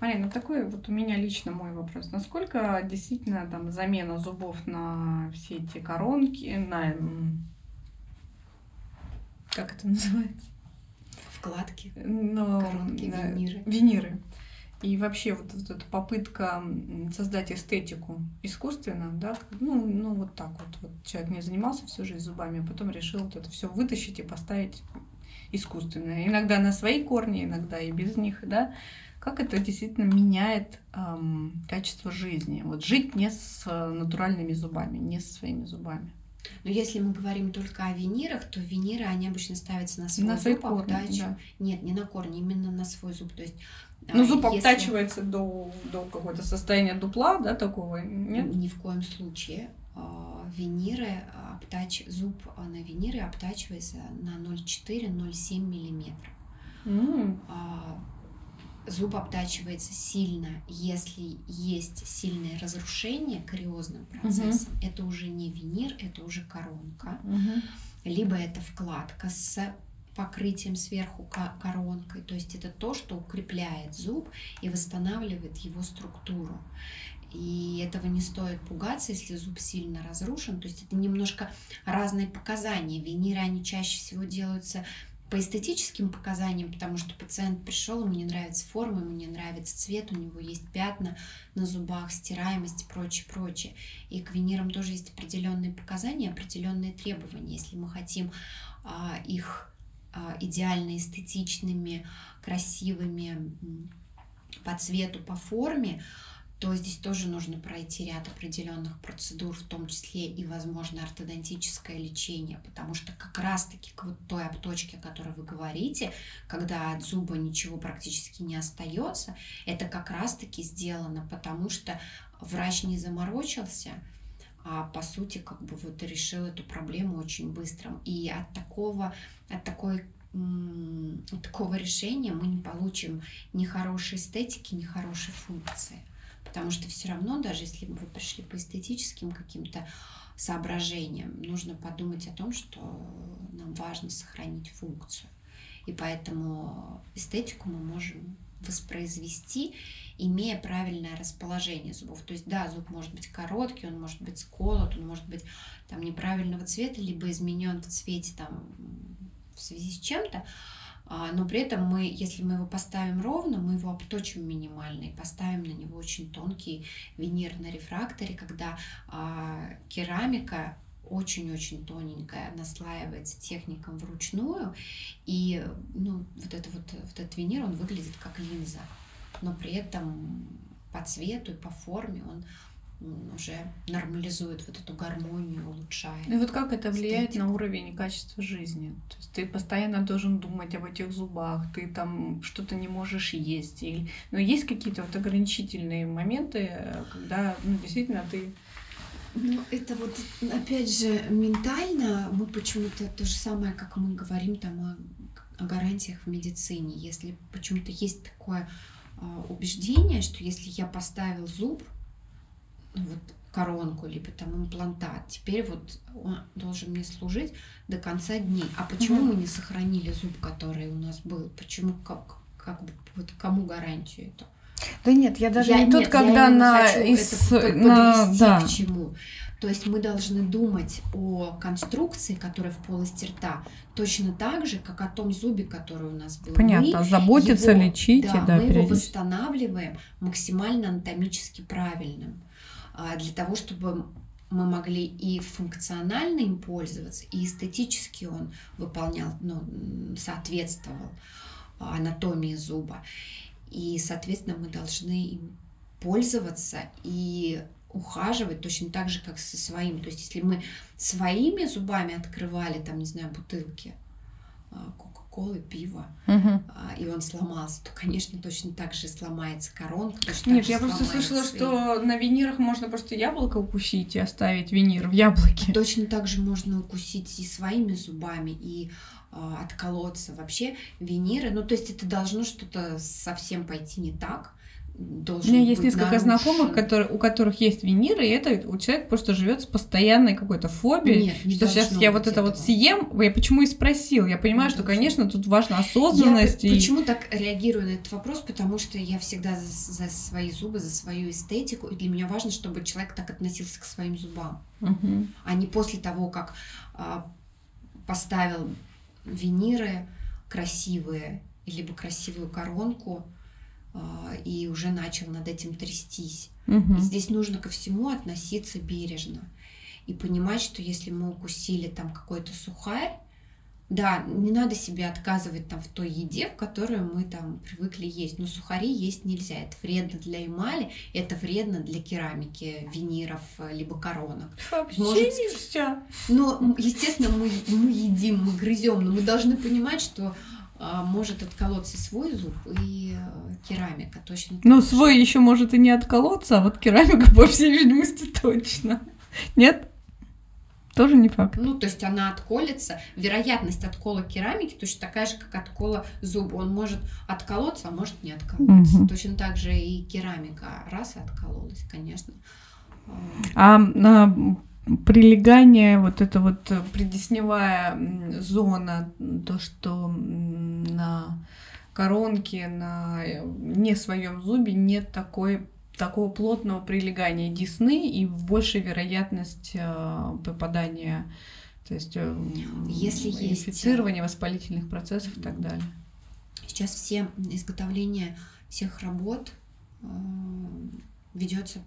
Марина, такой вот у меня лично мой вопрос. Насколько действительно там замена зубов на все эти коронки, на как это называется? Вкладки. Но, коронки, да, виниры. Виниры. И вообще вот, вот эта попытка создать эстетику искусственно, да, ну, ну вот так вот, вот человек не занимался всю жизнь зубами, а потом решил вот это все вытащить и поставить искусственно. Иногда на свои корни, иногда и без них, да. Как это действительно меняет эм, качество жизни? Вот жить не с натуральными зубами, не со своими зубами. Но если мы говорим только о винирах, то виниры, они обычно ставятся на свой на зуб, корни, обтачив... да. Нет, не на корни, именно на свой зуб. То есть, ну, зуб если... обтачивается до, до какого-то состояния дупла, да, такого? Нет? Ни в коем случае. А, виниры, обтач... зуб на виниры обтачивается на 0,4-0,7 миллиметров. Mm зуб обтачивается сильно, если есть сильное разрушение кариозным процессом, угу. это уже не винир, это уже коронка, угу. либо это вкладка с покрытием сверху коронкой, то есть это то, что укрепляет зуб и восстанавливает его структуру. И этого не стоит пугаться, если зуб сильно разрушен. То есть это немножко разные показания. Виниры, они чаще всего делаются по эстетическим показаниям, потому что пациент пришел, ему не нравится форма, ему не нравится цвет, у него есть пятна на зубах, стираемость и прочее, прочее. И к винирам тоже есть определенные показания, определенные требования. Если мы хотим а, их идеально эстетичными, красивыми по цвету, по форме, то здесь тоже нужно пройти ряд определенных процедур, в том числе и, возможно, ортодонтическое лечение, потому что как раз-таки к вот той обточке, о которой вы говорите, когда от зуба ничего практически не остается, это как раз-таки сделано, потому что врач не заморочился, а по сути как бы вот решил эту проблему очень быстро. И от такого, от такой от такого решения мы не получим ни хорошей эстетики, ни хорошей функции. Потому что все равно, даже если вы пришли по эстетическим каким-то соображениям, нужно подумать о том, что нам важно сохранить функцию. И поэтому эстетику мы можем воспроизвести, имея правильное расположение зубов. То есть, да, зуб может быть короткий, он может быть сколот, он может быть там неправильного цвета, либо изменен в цвете там в связи с чем-то, а, но при этом мы, если мы его поставим ровно, мы его обточим минимально и поставим на него очень тонкий винир на рефракторе, когда а, керамика очень-очень тоненькая, наслаивается техником вручную, и ну, вот, это вот, вот этот винир, он выглядит как линза, но при этом по цвету и по форме он уже нормализует вот эту гармонию, улучшает. И вот как это влияет эстетику. на уровень и качество жизни? То есть ты постоянно должен думать об этих зубах, ты там что-то не можешь есть. Или... Но есть какие-то вот ограничительные моменты, когда ну, действительно ты ну, это вот, опять же, ментально мы почему-то то же самое, как мы говорим там о, о гарантиях в медицине. Если почему-то есть такое убеждение, что если я поставил зуб, вот коронку, либо там имплантат. Теперь вот он должен мне служить до конца дней. А почему мы не сохранили зуб, который у нас был? Почему как, как бы вот кому гарантию это? Да нет, я даже Я- не тут, нет, когда я на из- на- да. к чему. То есть мы должны думать о конструкции, которая в полости рта, точно так же, как о том зубе, который у нас был. Понятно, Мы заботиться, его- лечить, да, да, мы его восстанавливаем максимально анатомически правильным, а, для того, чтобы мы могли и функционально им пользоваться, и эстетически он выполнял, ну, соответствовал а, анатомии зуба. И, соответственно, мы должны им пользоваться и ухаживать точно так же, как со своим. То есть, если мы своими зубами открывали, там, не знаю, бутылки а, Кока-Колы, пива, а, и он сломался, то, конечно, точно так же сломается коронка. Точно Нет, так же я просто слышала, и- что на винирах можно просто яблоко укусить и оставить винир в яблоке. Точно так же можно укусить и своими зубами, и а, отколоться. Вообще виниры, ну то есть это должно что-то совсем пойти не так. У Должен меня есть несколько нарушен. знакомых, которые, у которых есть виниры, и это у человека просто живет с постоянной какой-то фобией. Нет, не что сейчас я вот это вот съем, я почему и спросил. Я понимаю, Не что, должно. конечно, тут важна осознанность. Я и- почему так реагирую на этот вопрос? Потому что я всегда за, за свои зубы, за свою эстетику, и для меня важно, чтобы человек так относился к своим зубам, Мгм. а не после того, как а, поставил виниры красивые, либо красивую коронку, и уже начал над этим трястись. Мгм. Здесь нужно ко всему относиться бережно и понимать, что если мы укусили там какой-то сухарь, да, не надо себе отказывать там в той еде, в которую мы там привыкли есть. Но сухари есть нельзя. Это вредно для эмали, это вредно для керамики, виниров, э, либо коронок. Вообще Может- нельзя. Но, м, естественно, мы, мы едим, мы грызем, но мы должны понимать, что а, может отколоться свой зуб и э, керамика точно. Ну, же. свой еще может и не отколоться, а вот керамика, по всей видимости, точно. Нет? Тоже не факт. Ну, то есть она отколется. Вероятность откола керамики точно такая же, как откола зуба. Он может отколоться, а может не отколоться. Мгм. Точно так же и керамика. Раз и откололась, конечно. А, А на прилегание, вот эта вот э, предесневая м, зона, то, что на коронке, на э, не своем зубе нет такой такого плотного прилегания десны и большая вероятность э, попадания, то есть Если есть, инфицирования воспалительных процессов и так далее. Сейчас все изготовление всех работ ведется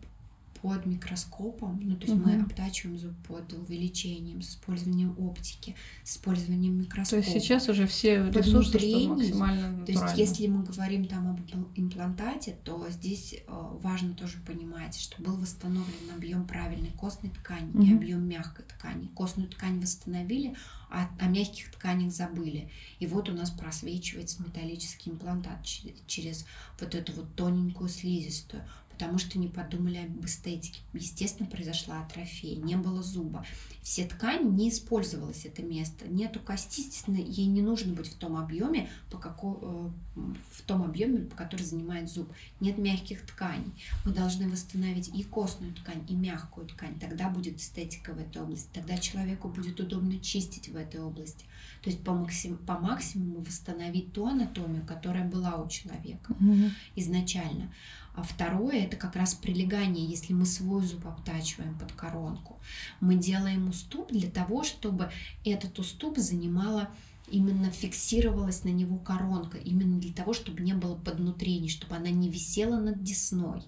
под микроскопом, ну то есть мы Мгм. обтачиваем зуб под увеличением, с использованием оптики, с использованием То микроскопа. есть сейчас уже все ресурсы, что максимально То есть, если мы говорим там об импл- имплантате, то здесь э, важно тоже понимать, что был восстановлен объем правильной костной ткани и Мгм. объем мягкой ткани. Костную ткань восстановили, а о мягких тканях забыли. И вот у нас просвечивается металлический имплантат че- через вот эту вот тоненькую слизистую, потому что не подумали об эстетике. Естественно, произошла атрофия, не было зуба. Все ткани не использовалось это место. Нету кости, естественно, ей не нужно быть в том объеме, по како- э, в том объеме, по который занимает зуб. Нет мягких тканей. Мы должны восстановить и костную ткань, и мягкую ткань. Тогда будет эстетика в этой области. Тогда человеку будет удобно чистить в этой области. То есть по, максим, по максимуму восстановить ту анатомию, которая была у человека Мгм. изначально. А второе это как раз прилегание, если мы свой зуб обтачиваем под коронку. Мы делаем уступ для того, чтобы этот уступ занимала именно фиксировалась на него коронка, именно для того, чтобы не было поднутрений, чтобы она не висела над десной.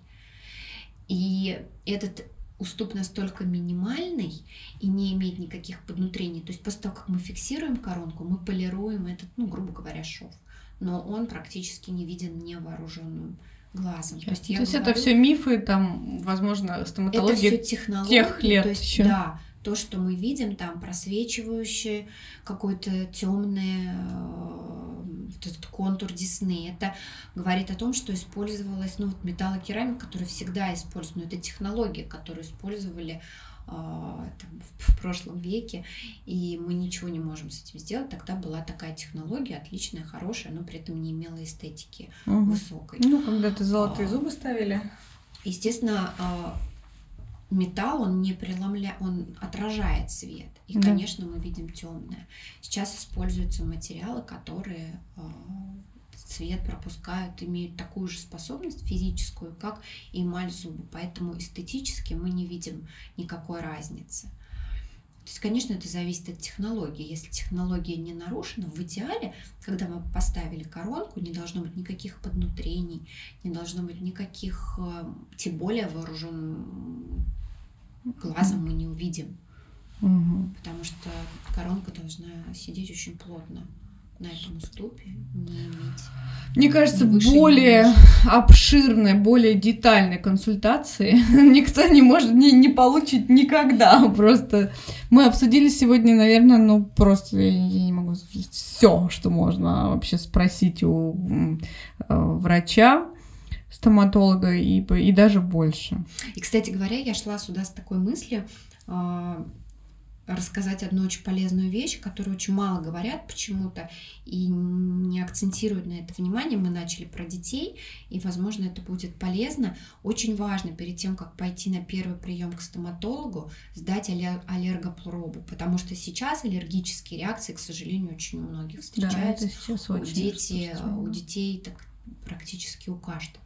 И этот уступ настолько минимальный и не имеет никаких поднутрений. То есть после того, как мы фиксируем коронку, мы полируем этот, ну, грубо говоря, шов. Но он практически не виден невооруженным глазом. То есть, То есть это все мифы, там, возможно, это стоматология. все технологии. тех лет то есть, ещё. Да, то, что мы видим, там просвечивающее, какой-то темный вот этот контур десны. Это говорит о том, что использовалась ну, вот металлокерамика, которая всегда используется. Но это технология, которую использовали там, в, прошлом веке, и мы ничего не можем с этим сделать. Тогда была такая технология, отличная, хорошая, но при этом не имела эстетики Мгм. высокой. Ну, когда-то золотые А. зубы ставили. Естественно, а, металл, он не преломляет, он отражает свет. И, Да. конечно, мы видим темное. Сейчас используются материалы, которые цвет пропускают, имеют такую же способность физическую, как и эмаль зуба. Поэтому эстетически мы не видим никакой разницы. То есть, конечно, это зависит от технологии. Если технология не нарушена, в идеале, когда мы поставили коронку, не должно быть никаких поднутрений, не должно быть никаких, э, тем более вооруженным глазом мы не увидим, Мгм. потому что коронка должна сидеть очень плотно на этом уступе, не иметь. Мне кажется, более обширной, более детальной консультации никто не может, не, не получить никогда. Просто мы обсудили сегодня, наверное, ну просто я, я не могу все, что можно вообще спросить у э, врача, стоматолога и, и даже больше. И, кстати говоря, я шла сюда с такой мыслью а, рассказать одну очень полезную вещь, которую очень мало говорят почему-то и не акцентируют на это внимание. Мы начали про детей, и, возможно, это будет полезно. Очень важно перед тем, как пойти на первый прием к стоматологу, сдать аллер- аллергопробу, потому что сейчас аллергические реакции, к сожалению, очень у многих встречаются. сейчас У дети, у детей так практически у каждого.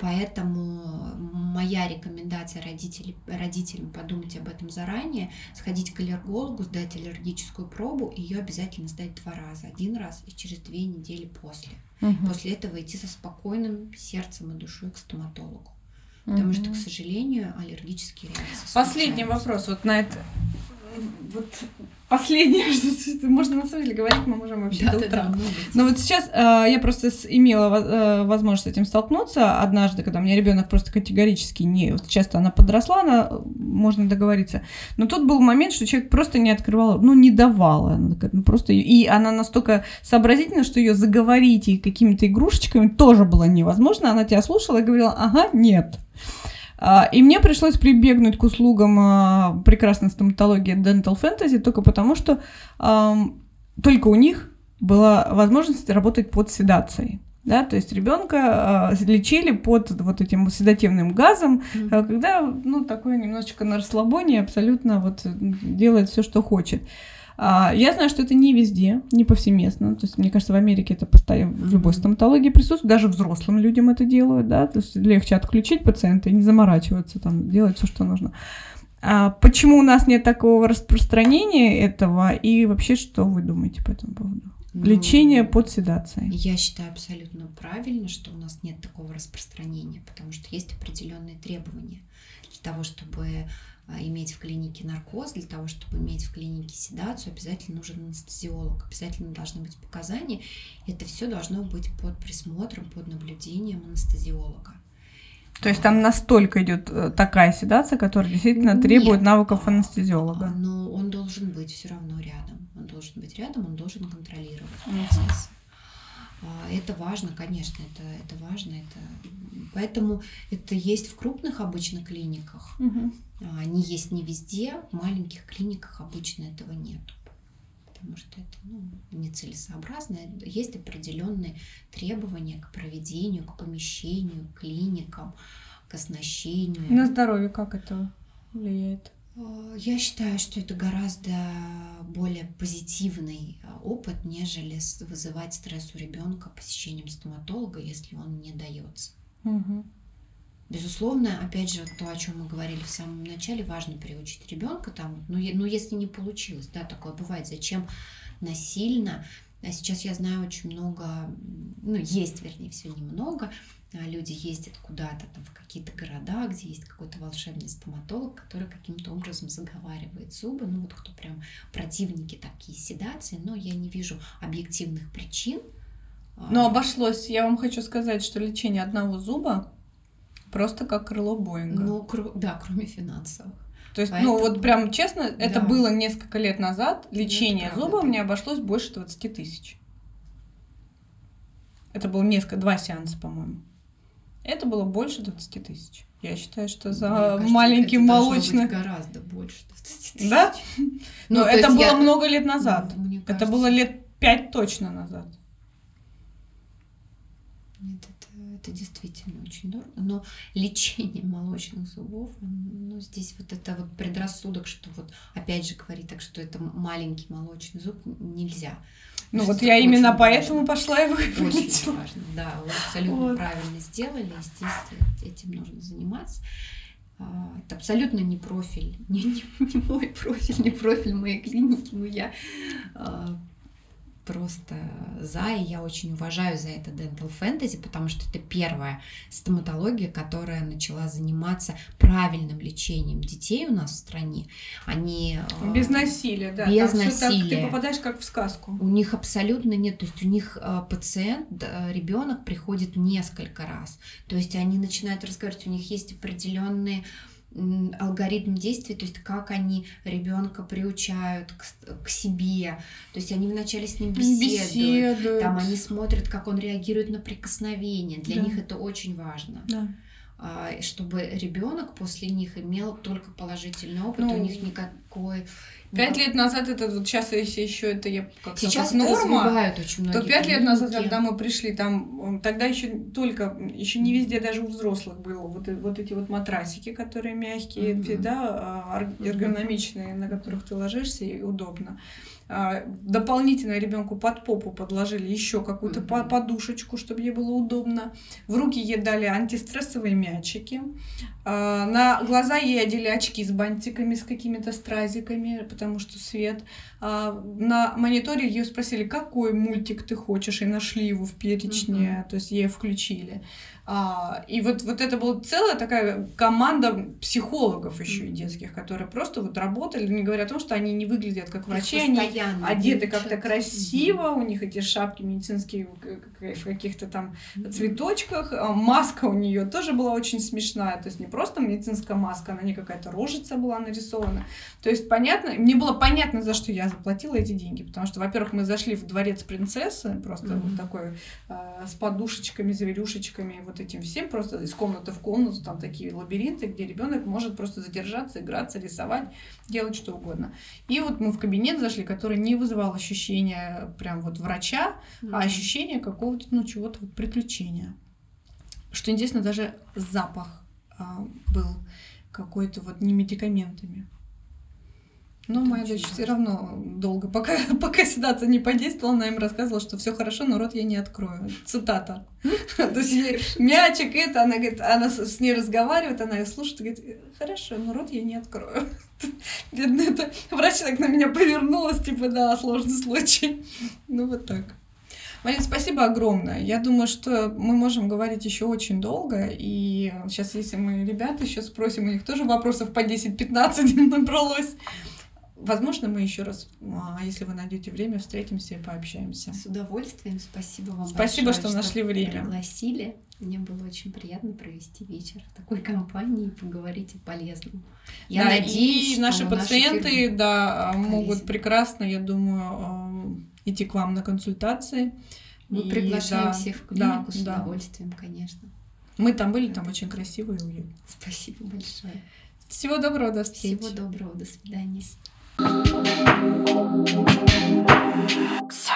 Поэтому моя рекомендация родителей, родителям подумать об этом заранее, сходить к аллергологу, сдать аллергическую пробу, ее обязательно сдать два раза. Один раз и через две недели после. После этого идти со спокойным сердцем и душой к стоматологу. Потому что, к сожалению, аллергические реакции Последний случаются. вопрос вот на это. Вот последнее, что можно на самом деле говорить, мы можем вообще до утра. Да-да-да, много Но вот сейчас э, я просто имела э, возможность с этим столкнуться однажды, когда у меня ребенок просто категорически не... Вот часто она подросла, она, э, можно договориться. Но тут был момент, что человек просто не открывал, ну, не давала. Она такая, ну, просто... И она настолько сообразительна, что ее заговорить и какими-то игрушечками тоже было невозможно. Она тебя слушала и говорила, ага, нет. А, И мне пришлось прибегнуть к услугам а, прекрасной стоматологии Dental Fantasy только потому, что только у них была возможность работать под седацией. Да, то есть ребенка лечили под вот этим седативным газом, а, когда, ну, такое немножечко на расслабоне, абсолютно вот делает все, что хочет. А, Я знаю, что это не везде, не повсеместно. То есть, мне кажется, в Америке это постоянно в любой стоматологии присутствует. Даже взрослым людям это делают, да. То есть легче отключить пациента и не заморачиваться, там, делать все, что нужно. А почему у нас нет такого распространения этого? И вообще, что вы думаете по этому поводу? Ну, Лечение под седацией. Я считаю абсолютно правильно, что у нас нет такого распространения, потому что есть определенные требования для того, чтобы а, иметь в клинике наркоз, для того, чтобы иметь в клинике седацию, обязательно нужен анестезиолог, обязательно должны быть показания. Это все должно быть под присмотром, под наблюдением анестезиолога. То есть там настолько идет э, такая седация, которая действительно требует Нет. навыков А, анестезиолога. Но он должен быть все равно рядом. Он должен быть рядом, он должен контролировать процесс. А, Это важно, конечно, это, это важно. Это... Поэтому это есть в крупных обычно клиниках. А, Они есть не везде, в маленьких клиниках обычно этого нет. Потому что это ну, нецелесообразно. Есть определенные требования к проведению, к помещению, к клиникам, к оснащению. На здоровье как это влияет? Э, Я считаю, что это гораздо более позитивный э, опыт, нежели вызывать стресс у ребенка посещением стоматолога, если он не дается. Мгм. Безусловно, опять же, то, о чем мы говорили в самом начале, важно приучить ребенка там, ну, ну, если не получилось, да, такое бывает, зачем насильно. А сейчас я знаю очень много, ну, есть, вернее, всего немного, люди ездят куда-то там в какие-то города, где есть какой-то волшебный стоматолог, который каким-то образом заговаривает зубы, ну, вот кто прям противники такие седации, но я не вижу объективных причин. а, Но обошлось, я вам хочу сказать, что лечение одного зуба просто как крыло Боинга. ну, кро- да, кроме финансовых. То есть, ну поэтому- вот прям честно, это Да. было несколько лет назад. Лечение правда, зуба да. мне обошлось больше 20 тысяч. Это было несколько, два сеанса, по-моему. Это было больше 20 тысяч. Я считаю, что Мне за кажется, маленький это молочный... быть гораздо больше 20 тысяч. Да? Ну, Но то это было я- много лет назад. Ну, мне Это кажется, было лет пять точно назад. Нет, это, это действительно очень дорого. Но лечение молочных зубов, ну, здесь вот это вот предрассудок, что вот опять же говорит так, что это маленький молочный зуб, нельзя. Ну вот я именно поэтому пошла его и Очень важно, да, вы абсолютно вот. правильно сделали, здесь этим нужно заниматься. А, это абсолютно не профиль, не, не, не мой профиль, не профиль моей клиники, но я а, просто за, и я очень уважаю за это Dental Fantasy, потому что это первая стоматология, которая начала заниматься правильным лечением детей у нас в стране. Они... Э, без насилия, да. Без насилия. Так, ты попадаешь как в сказку. У них абсолютно нет, то есть у них э, пациент, ребенок приходит несколько раз. То есть они начинают разговаривать, у них есть определенные алгоритм действий, то есть как они ребенка приучают к, к себе. То есть они вначале с ним беседуют, беседуют. там они смотрят, как он реагирует на прикосновение. Для да. них это очень важно. Да. А, чтобы ребенок после них имел только положительный опыт, ну, у них никакой Пять лет назад это вот сейчас если еще это я как сейчас как норма, очень то пять лет назад, когда мы пришли, там тогда еще только еще не везде даже у взрослых было вот вот эти вот матрасики, которые мягкие, mm-hmm. да, а, эргономичные, на которых ты ложишься и удобно. А, дополнительно ребенку под попу подложили еще какую-то mm-hmm. подушечку, чтобы ей было удобно. В руки ей дали антистрессовые мячики. А, на глаза ей одели очки с бантиками, с какими-то стразиками, потому что свет. А, на мониторе ее спросили, какой мультик ты хочешь, и нашли его в перечне, mm-hmm. то есть ей включили. А, и вот, вот это была целая такая команда психологов еще и детских, которые просто вот работали, не говоря о том, что они не выглядят как врачи, они одеты как-то красиво, у них эти шапки медицинские в каких-то там цветочках, а маска у нее тоже была очень смешная, то есть не просто медицинская маска, она не какая-то рожица была нарисована. То есть понятно, мне было понятно, за что я заплатила эти деньги, потому что, во-первых, мы зашли в дворец принцессы, просто mm-hmm. вот такой э, с подушечками, зверюшечками, вот этим всем, просто из комнаты в комнату, там такие лабиринты, где ребенок может просто задержаться, играться, рисовать, делать что угодно. И вот мы в кабинет зашли, который не вызывал ощущения прям вот врача, mm-hmm. а ощущение какого-то, ну, чего-то вот приключения. Что интересно, даже запах а, был какой-то вот не медикаментами. Но моя дочь все равно долго, пока, пока седация не подействовала, она им рассказывала, что все хорошо, но рот я не открою. Цитата. То есть мячик это, она говорит, она с ней разговаривает, она ее слушает и говорит, хорошо, но рот я не открою. Бедная это врач так на меня повернулась, типа, да, сложный случай. Ну вот так. Марина, спасибо огромное. Я думаю, что мы можем говорить еще очень долго. И сейчас, если мы ребят еще спросим, у них тоже вопросов по 10-15 набралось. Возможно, мы еще раз, а, если вы найдете время, встретимся и пообщаемся. С удовольствием. Спасибо вам Спасибо, большое, что нашли время. Пригласили. Мне было очень приятно провести вечер в такой компании и поговорить о полезном. Я да, надеюсь, и наши пациенты, да, полезен. могут прекрасно, я думаю, идти к вам на консультации. Мы и, приглашаем да, всех в клинику да, с удовольствием, да. конечно. Мы там были, там очень красиво и уютно. Спасибо большое. Всего доброго, до встречи. Всего доброго, до свидания. So